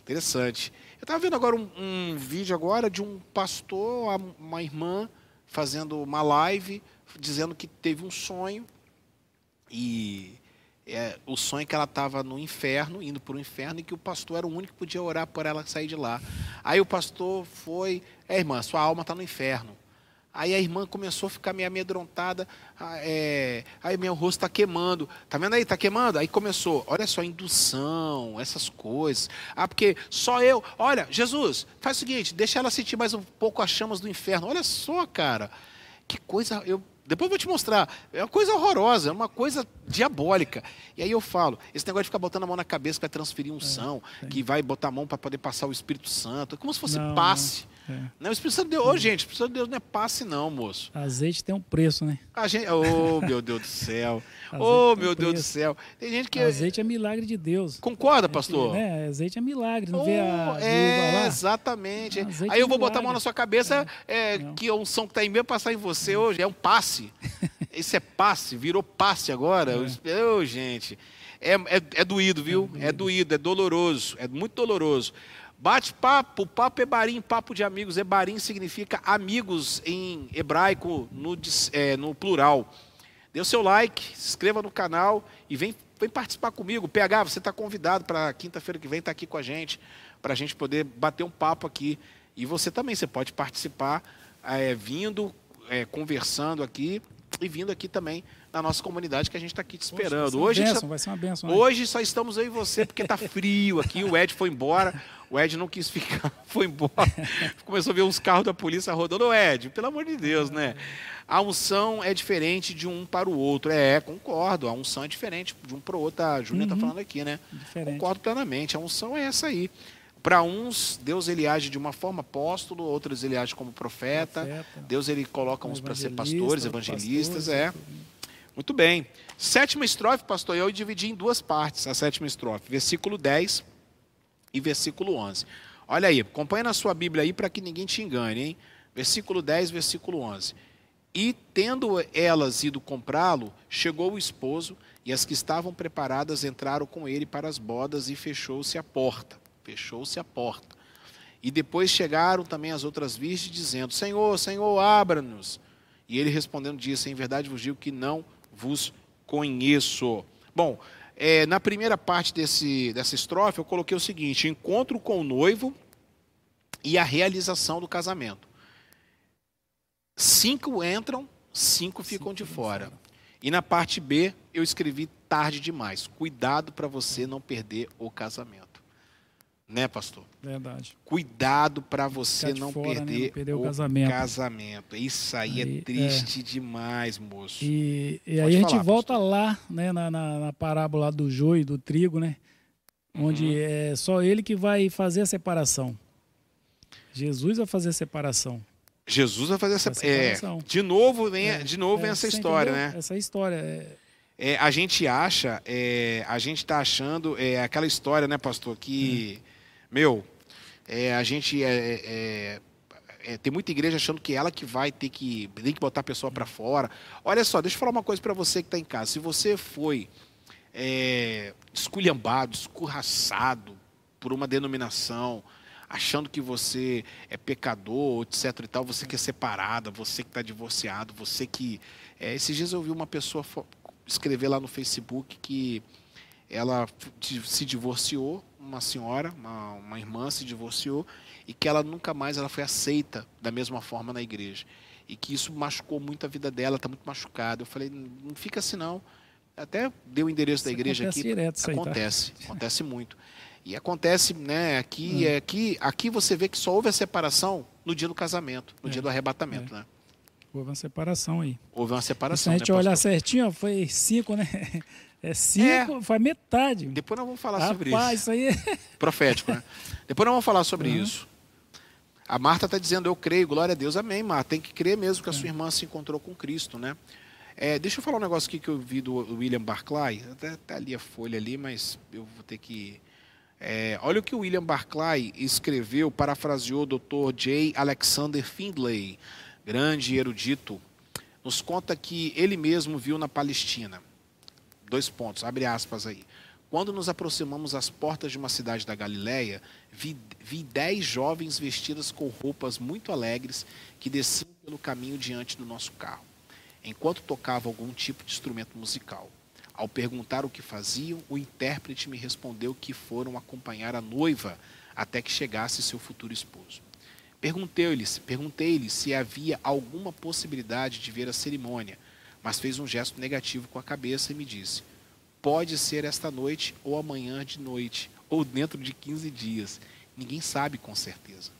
Interessante. Eu estava vendo agora um, um, vídeo agora de um pastor, uma irmã fazendo uma live, dizendo que teve um sonho e é, o sonho que ela estava no inferno, indo para o inferno, e que o pastor era o único que podia orar por ela sair de lá. Aí o pastor foi, é irmã, sua alma está no inferno. Aí a irmã começou a ficar meio amedrontada. Ah, é, aí meu rosto está queimando. Tá vendo aí? Está queimando? Aí começou, olha só, indução, essas coisas. Ah, porque só eu. Olha, Jesus, faz o seguinte, deixa ela sentir mais um pouco as chamas do inferno. Olha só, cara. Que coisa. Eu depois eu vou te mostrar. É uma coisa horrorosa, é uma coisa diabólica. E aí eu falo, esse negócio de ficar botando a mão na cabeça para transferir unção, é, que vai botar a mão para poder passar o Espírito Santo, é como se fosse não, passe. Não, é. não, o Espírito Santo de Deus, oh, gente, o Espírito Santo de Deus não é passe não, moço. Azeite tem um preço, né? A gente, oh, meu Deus do céu. oh, meu Deus do céu. Tem gente que Azeite é milagre de Deus. Concorda, pastor? É, azeite é milagre, não oh, vê a É, exatamente. aí eu vou botar a mão na sua cabeça, é, é que a unção que está em mim passar em você hoje, é um passe. Esse é passe, virou passe agora. É. Oh, gente, é, é, é doído, viu? É, é doído, é doloroso, é muito doloroso. Bate papo, papo é barim, papo de amigos. Ebarim significa amigos em hebraico, no, é, no plural. Dê o seu like, se inscreva no canal e vem, vem participar comigo. PH, você está convidado para quinta-feira que vem estar tá aqui com a gente, para a gente poder bater um papo aqui. E você também, você pode participar é, vindo, é, conversando aqui e vindo aqui também na nossa comunidade que a gente está aqui te esperando. Poxa, hoje, benção, só, vai ser uma benção, né? hoje só estamos eu e você porque está frio aqui. O Ed foi embora. O Ed não quis ficar, foi embora. Começou a ver uns carros da polícia rodando. Ô Ed, pelo amor de Deus, né? A unção é diferente de um para o outro. É, concordo. A unção é diferente de um para o outro. A Júlia está uhum. falando aqui, né? Diferente. Concordo plenamente. A unção é essa aí. Para uns, Deus ele age de uma forma apóstolo, outros ele age como profeta. profeta. Deus ele coloca uns para ser pastores, evangelistas, pastores, é. Muito bem. Sétima estrofe, pastor, eu dividi em duas partes a sétima estrofe, versículo 10 e versículo 11. Olha aí, acompanha na sua Bíblia aí para que ninguém te engane, hein? Versículo 10, versículo 11. E tendo elas ido comprá-lo, chegou o esposo, e as que estavam preparadas entraram com ele para as bodas e fechou-se a porta fechou-se a porta. E depois chegaram também as outras virgens, dizendo: Senhor, Senhor, abra-nos. E ele respondendo disse: Em verdade vos digo que não vos conheço. Bom, é, na primeira parte desse, dessa estrofe, eu coloquei o seguinte: encontro com o noivo e a realização do casamento. cinco entram, cinco ficam de fora. E na parte B, eu escrevi tarde demais. Cuidado para você não perder o casamento. Né, pastor? Verdade. Cuidado para você não, fora, perder né? não, perder o, o casamento. casamento. Isso aí, é aí é triste é. demais, moço. E, e aí a gente volta pastor. lá, né, na, na, na, parábola do joio e do trigo, né? Onde uhum. é só ele que vai fazer a separação. Jesus vai fazer a separação. Jesus vai fazer essa. É, de novo vem, é, de novo vem é, essa história, entendeu? né? Essa história. É... É, a gente acha, é, a gente está achando é, aquela história, né, pastor, que, hum. Meu, é, a gente é, tem muita igreja achando que ela que vai ter que, tem que botar a pessoa para fora. Olha só, deixa eu falar uma coisa para você que está em casa. Se você foi esculhambado, escorraçado por uma denominação, achando que você é pecador, etc e tal, você que é separada, você que está divorciado, você que... É, esses dias eu vi uma pessoa escrever lá no Facebook que ela se divorciou, uma senhora, uma, uma irmã se divorciou, e que ela nunca mais ela foi aceita da mesma forma na igreja. E que isso machucou muito a vida dela, está muito machucada. Eu falei, não fica assim não. Até deu o endereço isso da igreja aqui. Direto, acontece, aí, tá? acontece muito. E acontece, né, aqui, hum. aqui, aqui você vê que só houve a separação no dia do casamento, no é. dia do arrebatamento, é. né? Houve uma separação aí. Houve uma separação. se a gente né, olhar certinho, foi cinco, né? É cinco, é. foi metade. Depois nós vamos falar Rapaz, sobre isso. isso aí é... Profético, né? Depois nós vamos falar sobre uhum. isso. A Marta está dizendo, eu creio, glória a Deus, amém, Marta. Tem que crer mesmo que a sua é. irmã se encontrou com Cristo, né? É, deixa eu falar um negócio aqui que eu vi do William Barclay. Até tá ali a folha ali, mas eu vou ter que é, olha o que o William Barclay escreveu, parafraseou o Dr. J. Alexander Findlay, grande erudito, nos conta que ele mesmo viu na Palestina. Dois pontos, abre aspas aí. Quando nos aproximamos às portas de uma cidade da Galiléia, vi, vi dez jovens vestidas com roupas muito alegres que desciam pelo caminho diante do nosso carro, enquanto tocavam algum tipo de instrumento musical. Ao perguntar o que faziam, o intérprete me respondeu que foram acompanhar a noiva até que chegasse seu futuro esposo. Perguntei-lhe perguntei se havia alguma possibilidade de ver a cerimônia, mas fez um gesto negativo com a cabeça e me disse: Pode ser esta noite, ou amanhã de noite, ou dentro de 15 dias. Ninguém sabe com certeza.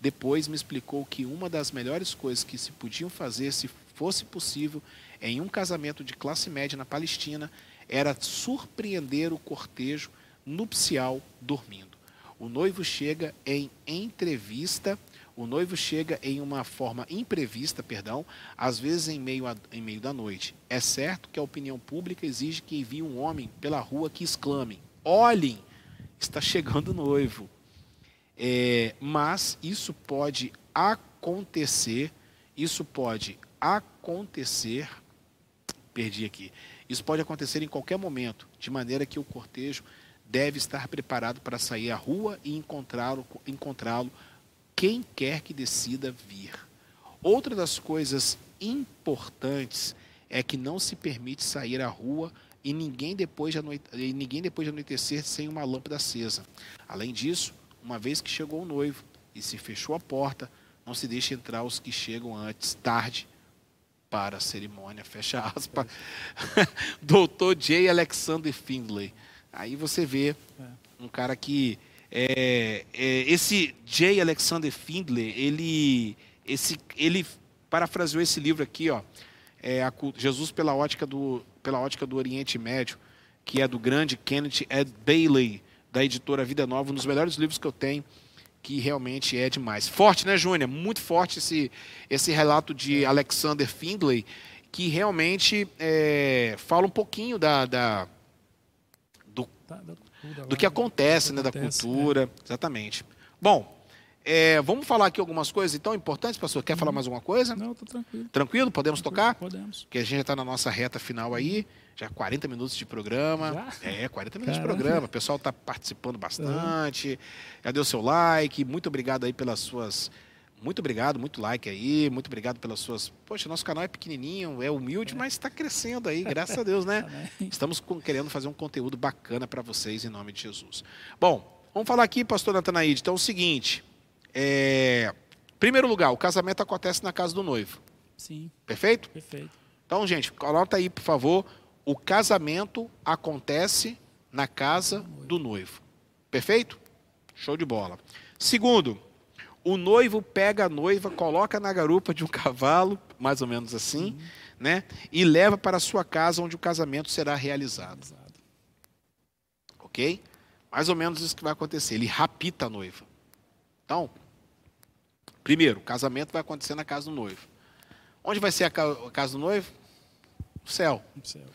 Depois me explicou que uma das melhores coisas que se podiam fazer, se fosse possível, em um casamento de classe média na Palestina era surpreender o cortejo nupcial dormindo. O noivo chega em entrevista, o noivo chega em uma forma imprevista, perdão, às vezes em meio, a, em meio da noite. É certo que a opinião pública exige que envie um homem pela rua que exclame: olhem, está chegando o noivo. É, mas isso pode acontecer, isso pode acontecer perdi aqui. Isso pode acontecer em qualquer momento, de maneira que o cortejo deve estar preparado para sair à rua e encontrá-lo, encontrá-lo quem quer que decida vir. Outra das coisas importantes é que não se permite sair à rua e ninguém depois de, anoite... ninguém depois de anoitecer sem uma lâmpada acesa. Além disso, uma vez que chegou o noivo e se fechou a porta, não se deixe entrar os que chegam antes, tarde, para a cerimônia, fecha aspas, doutor J. Alexander Findlay. Aí você vê um cara que é, é, esse J. Alexander Findlay, ele, esse, ele parafraseou esse livro aqui, ó, é a, Jesus pela ótica do pela ótica do Oriente Médio, que é do grande Kenneth Ed Bailey da editora Vida Nova, um dos melhores livros que eu tenho que realmente é demais. Forte, né, Júnior? Muito forte esse, esse relato de Alexander Findlay, que realmente é, fala um pouquinho da, da do, do que acontece, né, da cultura. É. Exatamente. Bom, é, vamos falar aqui algumas coisas então importantes, pastor. Quer falar uhum. mais alguma coisa? Não, estou tranquilo. Tranquilo? Podemos tranquilo, tocar? Podemos. Porque a gente já está na nossa reta final aí. Já 40 minutos de programa. Já? É, 40 minutos Caramba. de programa. O pessoal está participando bastante. Uhum. Já deu seu like. Muito obrigado aí pelas suas. Muito obrigado, muito like aí. Muito obrigado pelas suas. Poxa, nosso canal é pequenininho, é humilde, mas está crescendo aí, graças a Deus, né? Estamos querendo fazer um conteúdo bacana para vocês em nome de Jesus. Bom, vamos falar aqui, pastor Natanaíde. Então é o seguinte. É... Primeiro lugar, o casamento acontece na casa do noivo. Sim. Perfeito? Perfeito. Então, gente, coloca aí, por favor. O casamento acontece na casa do noivo. Perfeito? Show de bola. Segundo, o noivo pega a noiva, coloca na garupa de um cavalo, mais ou menos assim, uhum. né? E leva para a sua casa onde o casamento será realizado. Ok? Mais ou menos isso que vai acontecer. Ele rapita a noiva. Então, primeiro, o casamento vai acontecer na casa do noivo. Onde vai ser a casa do noivo? No céu. No céu.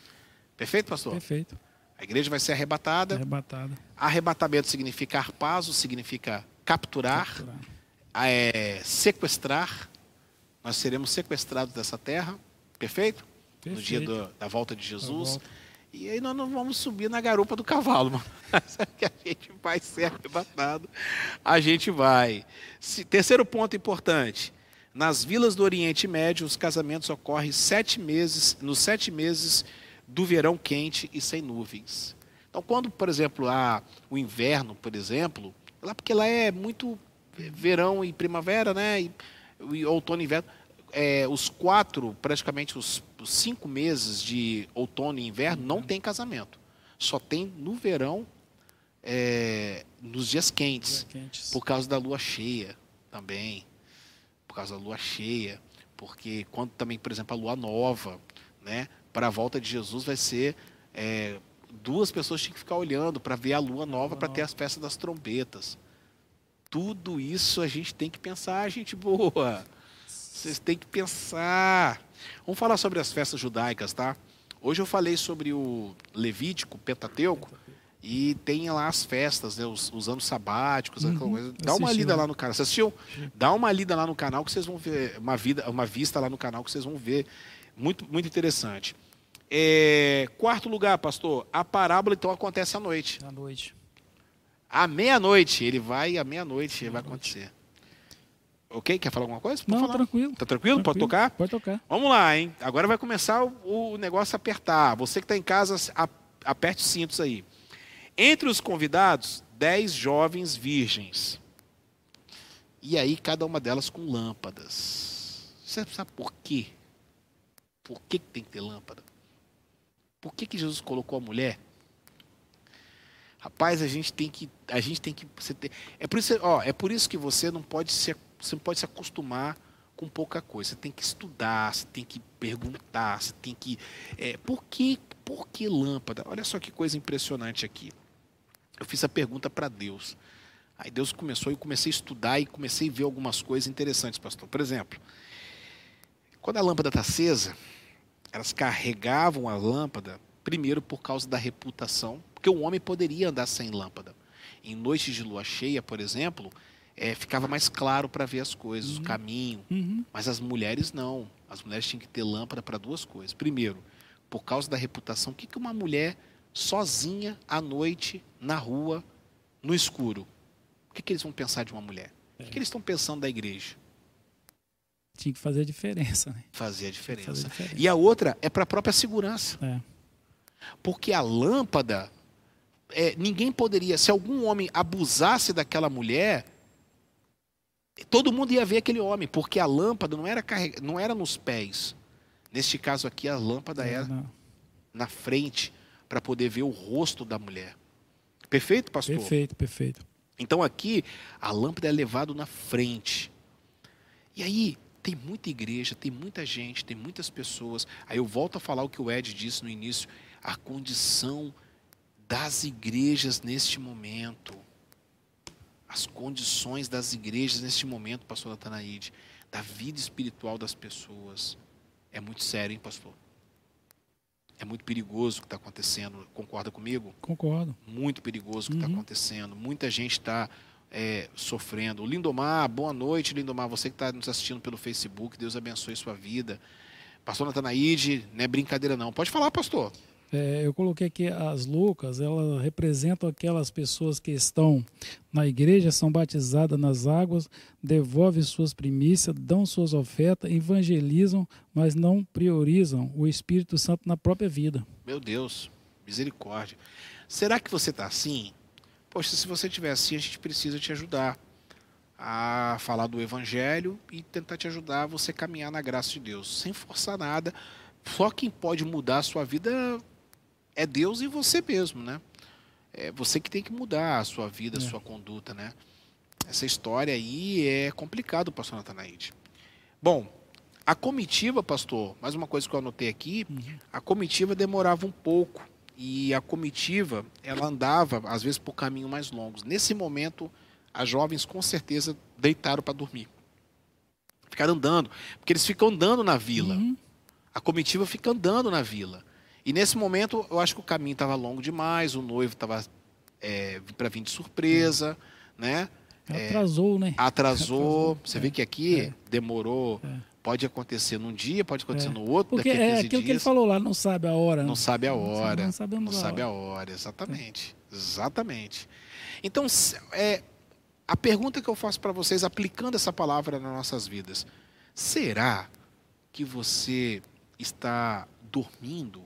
Perfeito, pastor? Perfeito. A igreja vai ser arrebatada. Arrebatada. Arrebatamento significa arpaso, significa capturar, capturar. É, sequestrar. Nós seremos sequestrados dessa terra. Perfeito? Perfeito. No dia do, da volta de Jesus. E aí nós não vamos subir na garupa do cavalo, mano. Que a gente vai ser arrebatado. A gente vai. Se, terceiro ponto importante. Nas vilas do Oriente Médio, os casamentos ocorrem sete meses, nos sete meses do verão quente e sem nuvens. Então, quando, por exemplo, há o inverno, por exemplo, lá porque lá é muito verão e primavera, né? E, e outono e inverno é, os quatro, praticamente os, os, cinco meses de outono e inverno, não tem casamento. Só tem no verão, é, nos dias quentes, quentes, por causa da lua cheia também. Por causa da lua cheia. Porque quando também, por exemplo, a lua nova, né? Para a volta de Jesus vai ser. É, duas pessoas tinham que ficar olhando para ver a lua nova para ter as festas das trombetas. Tudo isso a gente tem que pensar, gente boa. Vocês têm que pensar. Vamos falar sobre as festas judaicas, tá? Hoje eu falei sobre o Levítico, Pentateuco, e tem lá as festas, né, os, os anos sabáticos, uhum, Dá uma lida lá no canal. Você assistiu? Dá uma lida lá no canal que vocês vão ver, uma, vida, uma vista lá no canal que vocês vão ver. Muito, muito interessante. É, quarto lugar, pastor, a parábola então acontece à noite. À noite. À meia-noite, ele vai à meia-noite, vai acontecer. Ok? Quer falar alguma coisa? Pode Não, falar. tranquilo. Tá tranquilo? tranquilo? Pode tocar? Pode tocar. Vamos lá, hein? Agora vai começar o, o negócio a apertar. Você que está em casa, aperte os cintos aí. Entre os convidados, dez jovens virgens. E aí, cada uma delas com lâmpadas. Você sabe por quê? Por que, que tem que ter lâmpada? Por que, que Jesus colocou a mulher? Rapaz, a gente tem que, a gente tem que, você tem, é por isso, ó, é por isso que você não pode ser você não pode se acostumar com pouca coisa. Você tem que estudar, você tem que perguntar, você tem que. É, por, que, por que lâmpada? Olha só que coisa impressionante aqui. Eu fiz a pergunta para Deus. Aí Deus começou, eu comecei a estudar e comecei a ver algumas coisas interessantes, pastor. Por exemplo, quando a lâmpada está acesa, elas carregavam a lâmpada, primeiro por causa da reputação, porque o homem poderia andar sem lâmpada. Em noites de lua cheia, por exemplo, é, ficava mais claro para ver as coisas, uhum. o caminho. Uhum. Mas as mulheres não. As mulheres tinham que ter lâmpada para duas coisas. Primeiro, por causa da reputação, o que, que uma mulher sozinha à noite, na rua, no escuro? O que, que eles vão pensar de uma mulher? É. O que, que eles estão pensando da igreja? Tinha que fazer a diferença. Né? Fazer a diferença. Fazer a diferença. E a outra é para a própria segurança. É. Porque a lâmpada, é, ninguém poderia, se algum homem abusasse daquela mulher, todo mundo ia ver aquele homem, porque a lâmpada não era, carreg... não era nos pés. Neste caso aqui, a lâmpada era não. na frente, para poder ver o rosto da mulher. Perfeito, pastor? Perfeito, perfeito. Então aqui, a lâmpada é levada na frente. E aí, tem muita igreja, tem muita gente, tem muitas pessoas. Aí eu volto a falar o que o Ed disse no início: a condição das igrejas neste momento as condições das igrejas neste momento, pastor Natanaide, da vida espiritual das pessoas. É muito sério, hein, pastor? É muito perigoso o que está acontecendo. Concorda comigo? Concordo. Muito perigoso o que está uhum. acontecendo. Muita gente está é, sofrendo. Lindomar, boa noite, Lindomar. Você que está nos assistindo pelo Facebook, Deus abençoe sua vida. Pastor Natanaide, não é brincadeira não. Pode falar, pastor. É, eu coloquei aqui as loucas, elas representam aquelas pessoas que estão na igreja, são batizadas nas águas, devolvem suas primícias, dão suas ofertas, evangelizam, mas não priorizam o Espírito Santo na própria vida. Meu Deus, misericórdia. Será que você está assim? Poxa, se você estiver assim, a gente precisa te ajudar. a falar do evangelho e tentar te ajudar a você caminhar na graça de Deus, sem forçar nada. Só quem pode mudar a sua vida é Deus e você mesmo, né? É você que tem que mudar a sua vida, a é. sua conduta, né? Essa história aí é complicado, pastor Natanaide. Bom, a comitiva, pastor, mais uma coisa que eu anotei aqui, uhum. a comitiva demorava um pouco e a comitiva, ela andava às vezes por caminhos mais longos. Nesse momento, as jovens com certeza deitaram para dormir. Ficaram andando, porque eles ficam andando na vila. Uhum. A comitiva fica andando na vila. E nesse momento, eu acho que o caminho estava longo demais, o noivo estava é, para vir de surpresa, né? Atrasou, é, né? Atrasou. Atrasou. Você é, vê que aqui é. demorou. É. Pode acontecer num dia, pode acontecer é. no outro. Porque é aquilo dias. que ele falou lá, não sabe a hora. Não sabe a hora. Não, sabe, não sabe a hora, exatamente. Exatamente. Então, é, a pergunta que eu faço para vocês, aplicando essa palavra nas nossas vidas: será que você está dormindo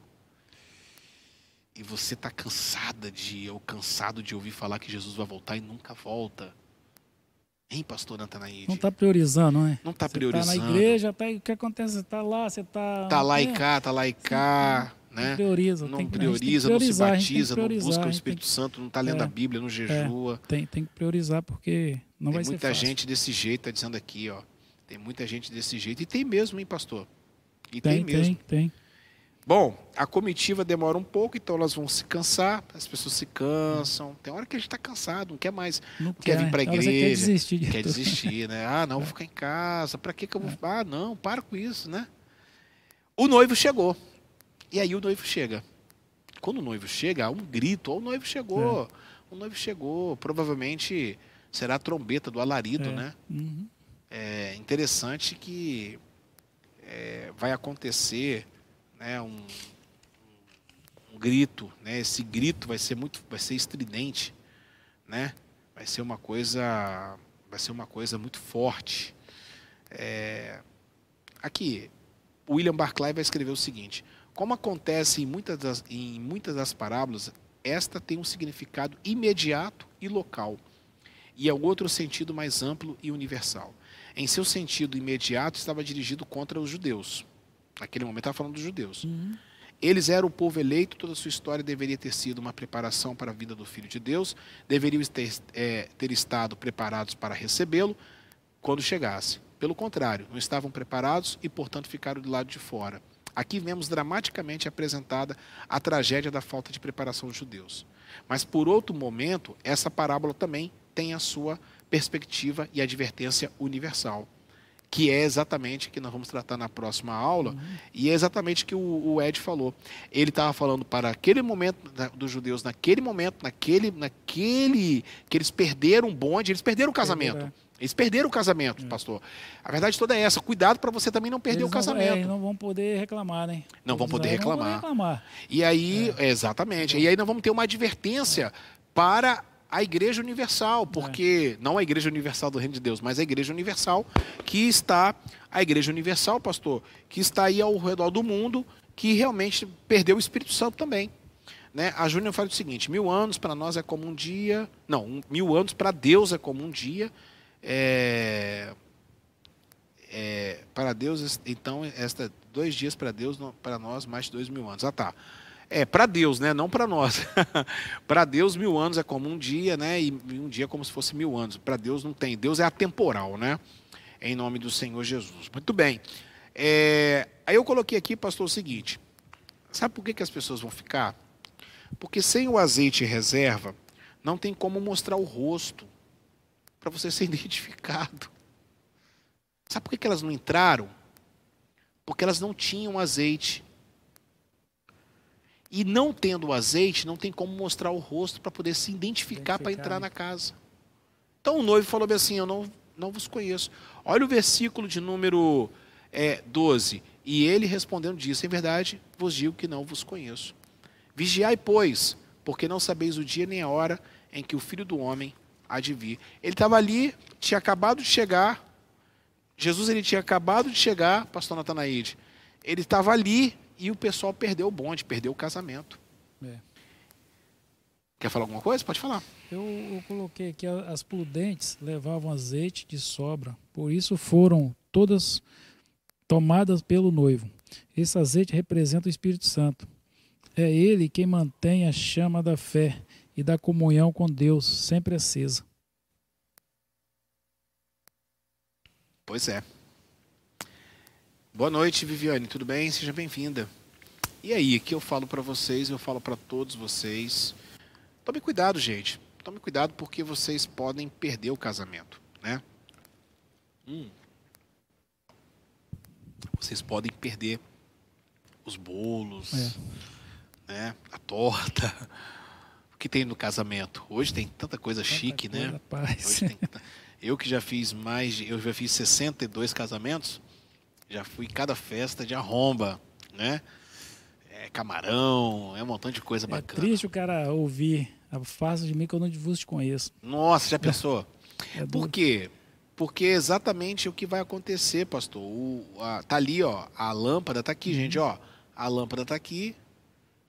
e você está cansada de ou cansado de ouvir falar que Jesus vai voltar e nunca volta? Hein, pastor Natanaíde? Não está priorizando, não é? Não está priorizando. Está na igreja, tá, o que acontece? Você está lá, você está. Está lá e cá, está lá e cá. Né? Prioriza, não prioriza, não se batiza, não busca o Espírito Santo, não está lendo é, a Bíblia, não jejua. É, tem, tem que priorizar porque não tem vai ser fácil. Tem muita gente desse jeito, está dizendo aqui, ó. Tem muita gente desse jeito. E tem mesmo, hein, pastor? E tem, tem mesmo. Tem, tem. Bom, a comitiva demora um pouco, então elas vão se cansar, as pessoas se cansam. Tem hora que a gente está cansado, não quer mais, não, não quer, quer, vir para a igreja. Quer desistir. De quer desistir, né? Ah, não, vou ficar em casa. Para que, que eu vou. É. Ah, não, para com isso, né? O noivo chegou. E aí o noivo chega. Quando o noivo chega, há um grito: oh, o noivo chegou. É. O noivo chegou. Provavelmente será a trombeta do alarido, é. né? Uhum. É interessante que é, vai acontecer né, um, um, grito, né? Esse grito vai ser muito, vai ser estridente, né? Vai ser uma coisa, vai ser uma coisa muito forte. É, aqui, William Barclay vai escrever o seguinte: como acontece em muitas das, em muitas das parábolas, esta tem um significado imediato e local, e é outro sentido mais amplo e universal. Em seu sentido imediato, estava dirigido contra os judeus. Naquele momento estava falando dos judeus. Uhum. Eles eram o povo eleito, toda a sua história deveria ter sido uma preparação para a vida do Filho de Deus, deveriam ter, é, ter estado preparados para recebê-lo quando chegasse. Pelo contrário, não estavam preparados e, portanto, ficaram do lado de fora. Aqui vemos dramaticamente apresentada a tragédia da falta de preparação dos judeus. Mas, por outro momento, essa parábola também tem a sua perspectiva e advertência universal que é exatamente o que nós vamos tratar na próxima aula, uhum. e é exatamente o que o, o Ed falou. Ele estava falando para aquele momento da, dos judeus, naquele momento, naquele, naquele que eles perderam o bonde, eles perderam o casamento. É. Eles perderam o casamento, é. pastor. A verdade toda é essa. Cuidado para você também não perder eles o casamento. Não, é, não vão poder reclamar, né? Não vão poder reclamar. Não reclamar. E aí, é. exatamente. E aí nós vamos ter uma advertência para a Igreja Universal, porque é. não a Igreja Universal do Reino de Deus, mas a Igreja Universal que está, a Igreja Universal, pastor, que está aí ao redor do mundo, que realmente perdeu o Espírito Santo também. Né? A Júnior fala o seguinte: mil anos para nós é como um dia, não, mil anos para Deus é como um dia. É, é, para Deus, então, esta dois dias para Deus, para nós mais de dois mil anos. Ah, tá. É, para Deus, né? Não para nós. para Deus, mil anos é como um dia, né? E um dia é como se fosse mil anos. Para Deus não tem. Deus é atemporal, né? Em nome do Senhor Jesus. Muito bem. É, aí eu coloquei aqui, pastor, o seguinte. Sabe por que, que as pessoas vão ficar? Porque sem o azeite reserva, não tem como mostrar o rosto para você ser identificado. Sabe por que, que elas não entraram? Porque elas não tinham azeite. E não tendo o azeite, não tem como mostrar o rosto para poder se identificar para entrar na casa. Então o noivo falou assim: Eu não, não vos conheço. Olha o versículo de número é, 12. E ele respondendo disse: Em verdade vos digo que não vos conheço. Vigiai, pois, porque não sabeis o dia nem a hora em que o filho do homem há de vir. Ele estava ali, tinha acabado de chegar. Jesus ele tinha acabado de chegar, pastor Natanaide. Ele estava ali e o pessoal perdeu o bonde, perdeu o casamento. É. Quer falar alguma coisa? Pode falar. Eu, eu coloquei aqui as prudentes levavam azeite de sobra, por isso foram todas tomadas pelo noivo. Esse azeite representa o Espírito Santo. É ele quem mantém a chama da fé e da comunhão com Deus sempre acesa. Pois é. Boa noite, Viviane. Tudo bem? Seja bem-vinda. E aí, aqui eu falo para vocês, eu falo para todos vocês. Tome cuidado, gente. Tome cuidado porque vocês podem perder o casamento, né? Hum. Vocês podem perder os bolos, é. né? A torta. O que tem no casamento? Hoje tem tanta coisa tanta chique, né? coisa, né? Hoje tem, eu que já fiz mais, de, eu já fiz 62 casamentos, já fui cada festa de arromba, né? É, camarão, é um montão de coisa é bacana. É triste o cara ouvir, faça de mim que eu não vos te conheço. Nossa, já pensou? É Por quê? Porque é exatamente o que vai acontecer, pastor. O, a, tá ali, ó, a lâmpada tá aqui, uhum. gente, ó. A lâmpada tá aqui.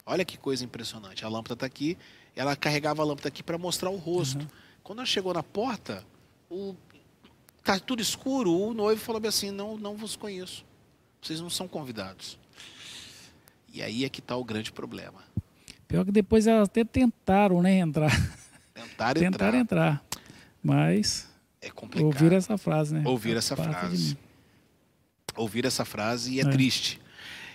Olha que coisa impressionante. A lâmpada tá aqui. Ela carregava a lâmpada aqui para mostrar o rosto. Uhum. Quando ela chegou na porta, o tá tudo escuro. O noivo falou assim: "Não, não vos conheço. Vocês não são convidados." E aí é que está o grande problema. Pior que depois elas até tentaram, né, entrar. Tentaram, tentaram entrar. entrar. Mas é complicado. Ouvir essa frase, né? Ouvir essa frase. Ouvir essa frase e é, é, triste.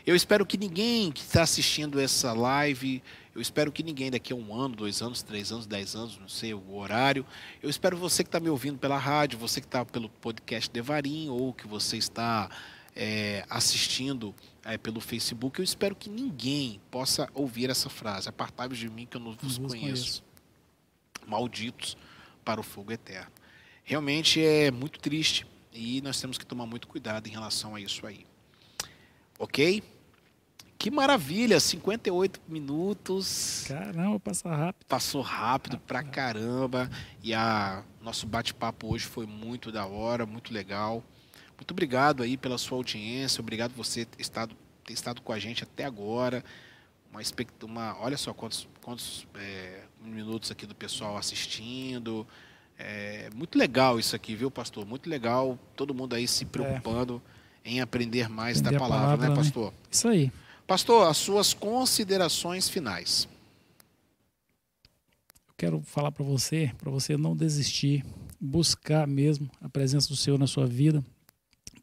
Eu espero que ninguém que está assistindo essa live, eu espero que ninguém daqui a um ano, dois anos, três anos, dez anos, não sei o horário, eu espero você que está me ouvindo pela rádio, você que está pelo podcast Devarim ou que você está é, assistindo é, pelo Facebook, eu espero que ninguém possa ouvir essa frase: Apartai-vos de mim que eu não vos, não conheço. conheço. Malditos para o fogo eterno. Realmente é muito triste e nós temos que tomar muito cuidado em relação a isso aí. Ok? Que maravilha, 58 minutos. Caramba, passa rápido. Passou rápido rápido, pra caramba. E a nosso bate-papo hoje foi muito da hora, muito legal. Muito obrigado aí pela sua audiência, obrigado você ter estado, ter estado com a gente até agora. Uma, uma olha só quantos, quantos é, minutos aqui do pessoal assistindo. É muito legal isso aqui, viu, pastor? Muito legal. Todo mundo aí se preocupando é. em aprender mais aprender da palavra, palavra, né, pastor? Né? Isso aí. Pastor, as suas considerações finais. Eu quero falar para você, para você não desistir, buscar mesmo a presença do Senhor na sua vida,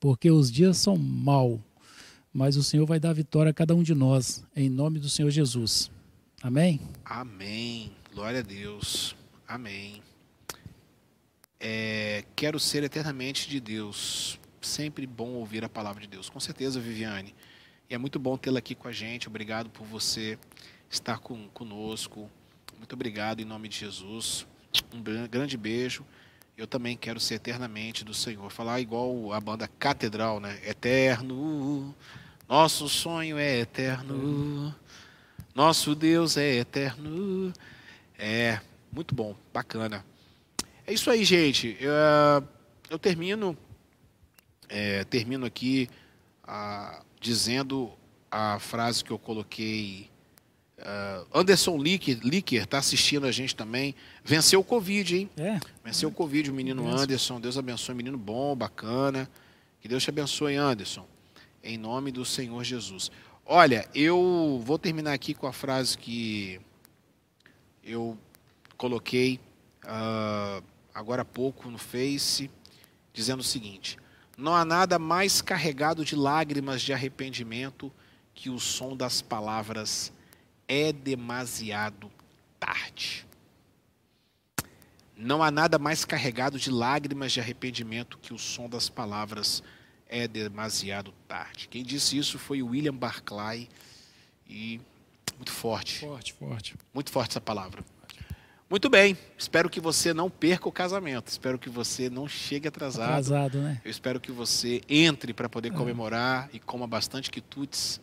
porque os dias são mal, mas o Senhor vai dar vitória a cada um de nós, em nome do Senhor Jesus. Amém? Amém. Glória a Deus. Amém. É, quero ser eternamente de Deus. Sempre bom ouvir a palavra de Deus. Com certeza, Viviane. E é muito bom tê-la aqui com a gente. Obrigado por você estar com, conosco. Muito obrigado em nome de Jesus. Um grande beijo. Eu também quero ser eternamente do Senhor. Falar igual a banda Catedral, né? Eterno. Nosso sonho é eterno. Nosso Deus é eterno. É, muito bom, bacana. É isso aí, gente. Eu, eu termino, é, termino aqui ah, dizendo a frase que eu coloquei. Uh, Anderson Licker está assistindo a gente também. Venceu o Covid, hein? É. Venceu o Covid, o menino Anderson. Deus abençoe, menino bom, bacana. Que Deus te abençoe, Anderson. Em nome do Senhor Jesus. Olha, eu vou terminar aqui com a frase que eu coloquei uh, agora há pouco no Face, dizendo o seguinte: Não há nada mais carregado de lágrimas de arrependimento que o som das palavras é demasiado tarde. Não há nada mais carregado de lágrimas de arrependimento que o som das palavras é demasiado tarde. Quem disse isso foi William Barclay e muito forte. Forte, forte. Muito forte essa palavra. Muito bem. Espero que você não perca o casamento. Espero que você não chegue atrasado. Atrasado, né? Eu espero que você entre para poder é. comemorar e coma bastante quitutes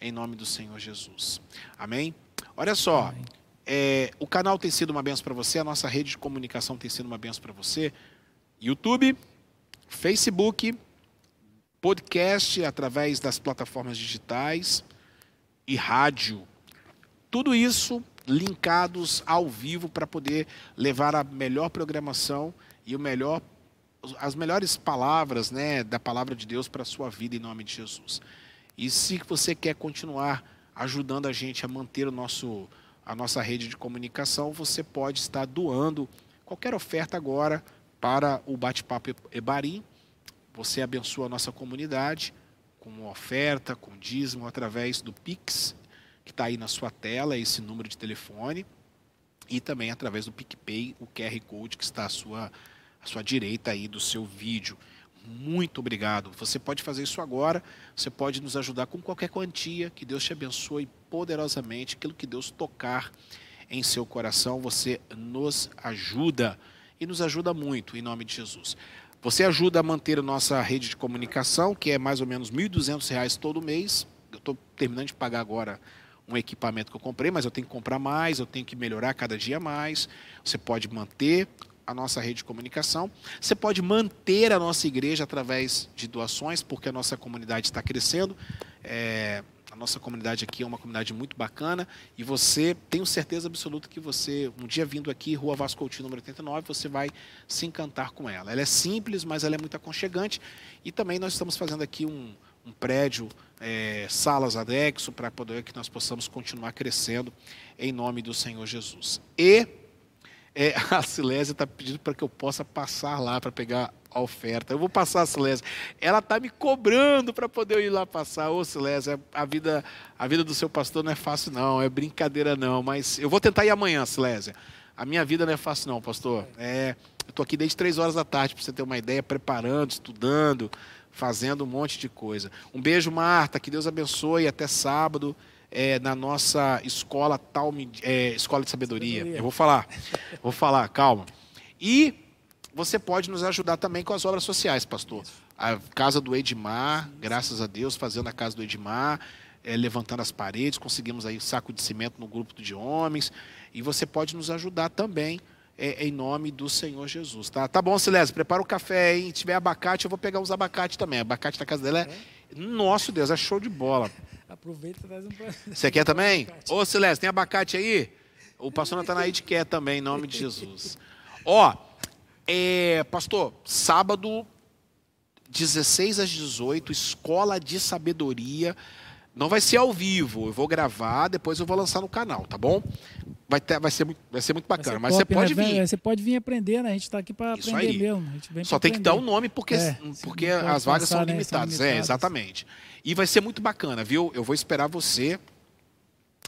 em nome do Senhor Jesus. Amém? Olha só. É, o canal tem sido uma benção para você, a nossa rede de comunicação tem sido uma benção para você. YouTube, Facebook, podcast através das plataformas digitais e rádio. Tudo isso linkados ao vivo para poder levar a melhor programação e o melhor as melhores palavras, né, da palavra de Deus para a sua vida em nome de Jesus. E se você quer continuar ajudando a gente a manter o nosso a nossa rede de comunicação, você pode estar doando qualquer oferta agora para o bate-papo Ebarim. Você abençoa a nossa comunidade com oferta, com dízimo através do Pix, que está aí na sua tela, esse número de telefone, e também através do PicPay, o QR Code que está à sua, à sua direita aí do seu vídeo. Muito obrigado. Você pode fazer isso agora, você pode nos ajudar com qualquer quantia, que Deus te abençoe poderosamente, aquilo que Deus tocar em seu coração, você nos ajuda e nos ajuda muito, em nome de Jesus. Você ajuda a manter a nossa rede de comunicação, que é mais ou menos R$ 1.200 todo mês. Eu estou terminando de pagar agora um equipamento que eu comprei, mas eu tenho que comprar mais, eu tenho que melhorar cada dia mais. Você pode manter a nossa rede de comunicação. Você pode manter a nossa igreja através de doações, porque a nossa comunidade está crescendo. É, a nossa comunidade aqui é uma comunidade muito bacana e você, tenho certeza absoluta que você, um dia vindo aqui, Rua Vasco Coutinho, número 89, você vai se encantar com ela. Ela é simples, mas ela é muito aconchegante e também nós estamos fazendo aqui um, um prédio, é, salas adexo, para poder que nós possamos continuar crescendo em nome do Senhor Jesus. E é, a Silésia está pedindo para que eu possa passar lá para pegar a oferta. Eu vou passar a Silésia. Ela está me cobrando para poder ir lá passar. Ô, Silésia, a vida, a vida do seu pastor não é fácil, não. É brincadeira, não. Mas eu vou tentar ir amanhã, Silésia. A minha vida não é fácil, não, pastor. É, eu estou aqui desde três horas da tarde, para você ter uma ideia, preparando, estudando, fazendo um monte de coisa. Um beijo, Marta. Que Deus abençoe. Até sábado é, na nossa escola tal é, escola de sabedoria. sabedoria. Eu vou falar, vou falar, calma. E você pode nos ajudar também com as obras sociais, pastor. A casa do Edmar, graças a Deus, fazendo a casa do Edmar, é, levantando as paredes, conseguimos aí saco de cimento no grupo de homens. E você pode nos ajudar também é, em nome do Senhor Jesus. Tá, tá bom, Silésio, prepara o café, hein? Se tiver abacate, eu vou pegar os abacate também. Abacate da casa dela é. Nosso Deus, é show de bola. Aproveita e traz um Você quer também? Ô, Silésio, tem abacate aí? O pastor Natanaide quer também, em nome de Jesus. Ó, é, pastor, sábado, 16 às 18, Escola de Sabedoria. Não vai ser ao vivo, eu vou gravar, depois eu vou lançar no canal, tá bom? Vai, ter, vai, ser, muito, vai ser muito bacana, ser mas top, você pode né? vir. Você pode vir aprender, né? A gente está aqui para aprender aí. mesmo. Só tem aprender. que dar o um nome, porque, é, porque as vagas passar, são, limitadas. né? são limitadas. É, exatamente. E vai ser muito bacana, viu? Eu vou esperar você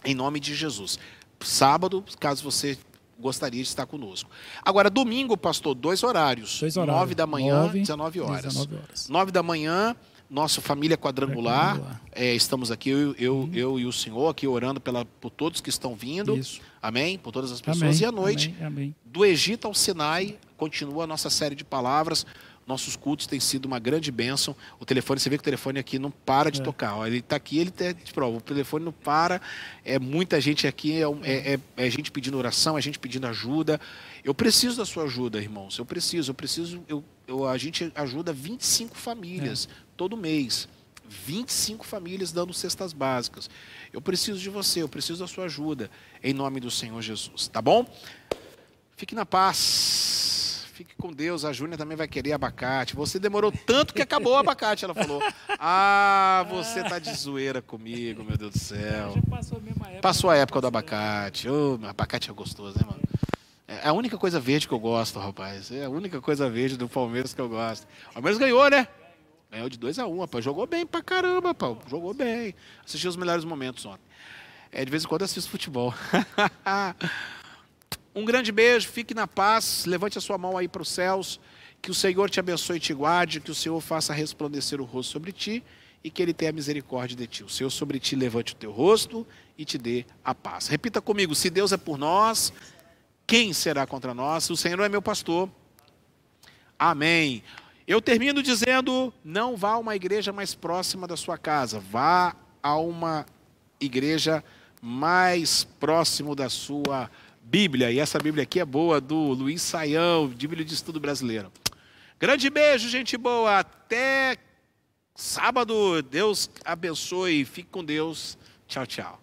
em nome de Jesus. Sábado, caso você gostaria de estar conosco. Agora, domingo, pastor, dois horários. Dois horários. 9 da manhã, 9, 19 horas. 19 horas. 9 da manhã, nossa família quadrangular. quadrangular. É, estamos aqui, eu, eu, uhum. eu, e o senhor, aqui orando pela, por todos que estão vindo. Isso. Amém? Por todas as pessoas. Amém. E à noite, amém. Amém. do Egito ao Sinai, continua a nossa série de palavras. Nossos cultos têm sido uma grande bênção. O telefone, você vê que o telefone aqui não para de é. tocar. Ele está aqui, ele está de prova. O telefone não para. É muita gente aqui, é, é, é, é, gente pedindo oração, é gente pedindo ajuda. Eu preciso da sua ajuda, irmãos. Eu preciso, eu preciso. Eu, eu a gente ajuda 25 famílias é. Todo mês. 25 famílias dando cestas básicas. Eu preciso de você, eu preciso da sua ajuda, em nome do Senhor Jesus. Tá bom? Fique na paz. Fique com Deus, a Júnia também vai querer abacate. Você demorou tanto que acabou o abacate, ela falou. Ah, você tá de zoeira comigo, meu Deus do céu. Já passou a mesma época. Passou a época do abacate. Oh, abacate é gostoso, né, mano? É a única coisa verde que eu gosto, rapaz. É a única coisa verde do Palmeiras que eu gosto. O Palmeiras ganhou, né? Ganhou de 2 a 1 um, rapaz. Jogou bem pra caramba, pô. Jogou bem. Assisti os melhores momentos ontem. É, de vez em quando assisto futebol. Um grande beijo, fique na paz, levante a sua mão aí para os céus, que o Senhor te abençoe e te guarde, que o Senhor faça resplandecer o rosto sobre ti e que Ele tenha misericórdia de ti. O Senhor sobre ti levante o teu rosto e te dê a paz. Repita comigo: se Deus é por nós, quem será contra nós? O Senhor é meu pastor. Amém. Eu termino dizendo: não vá a uma igreja mais próxima da sua casa, vá a uma igreja mais próximo da sua Bíblia, e essa Bíblia aqui é boa, do Luiz Saião, Bíblia de Estudo Brasileiro. Grande beijo, gente boa. Até sábado. Deus abençoe. Fique com Deus. Tchau, tchau.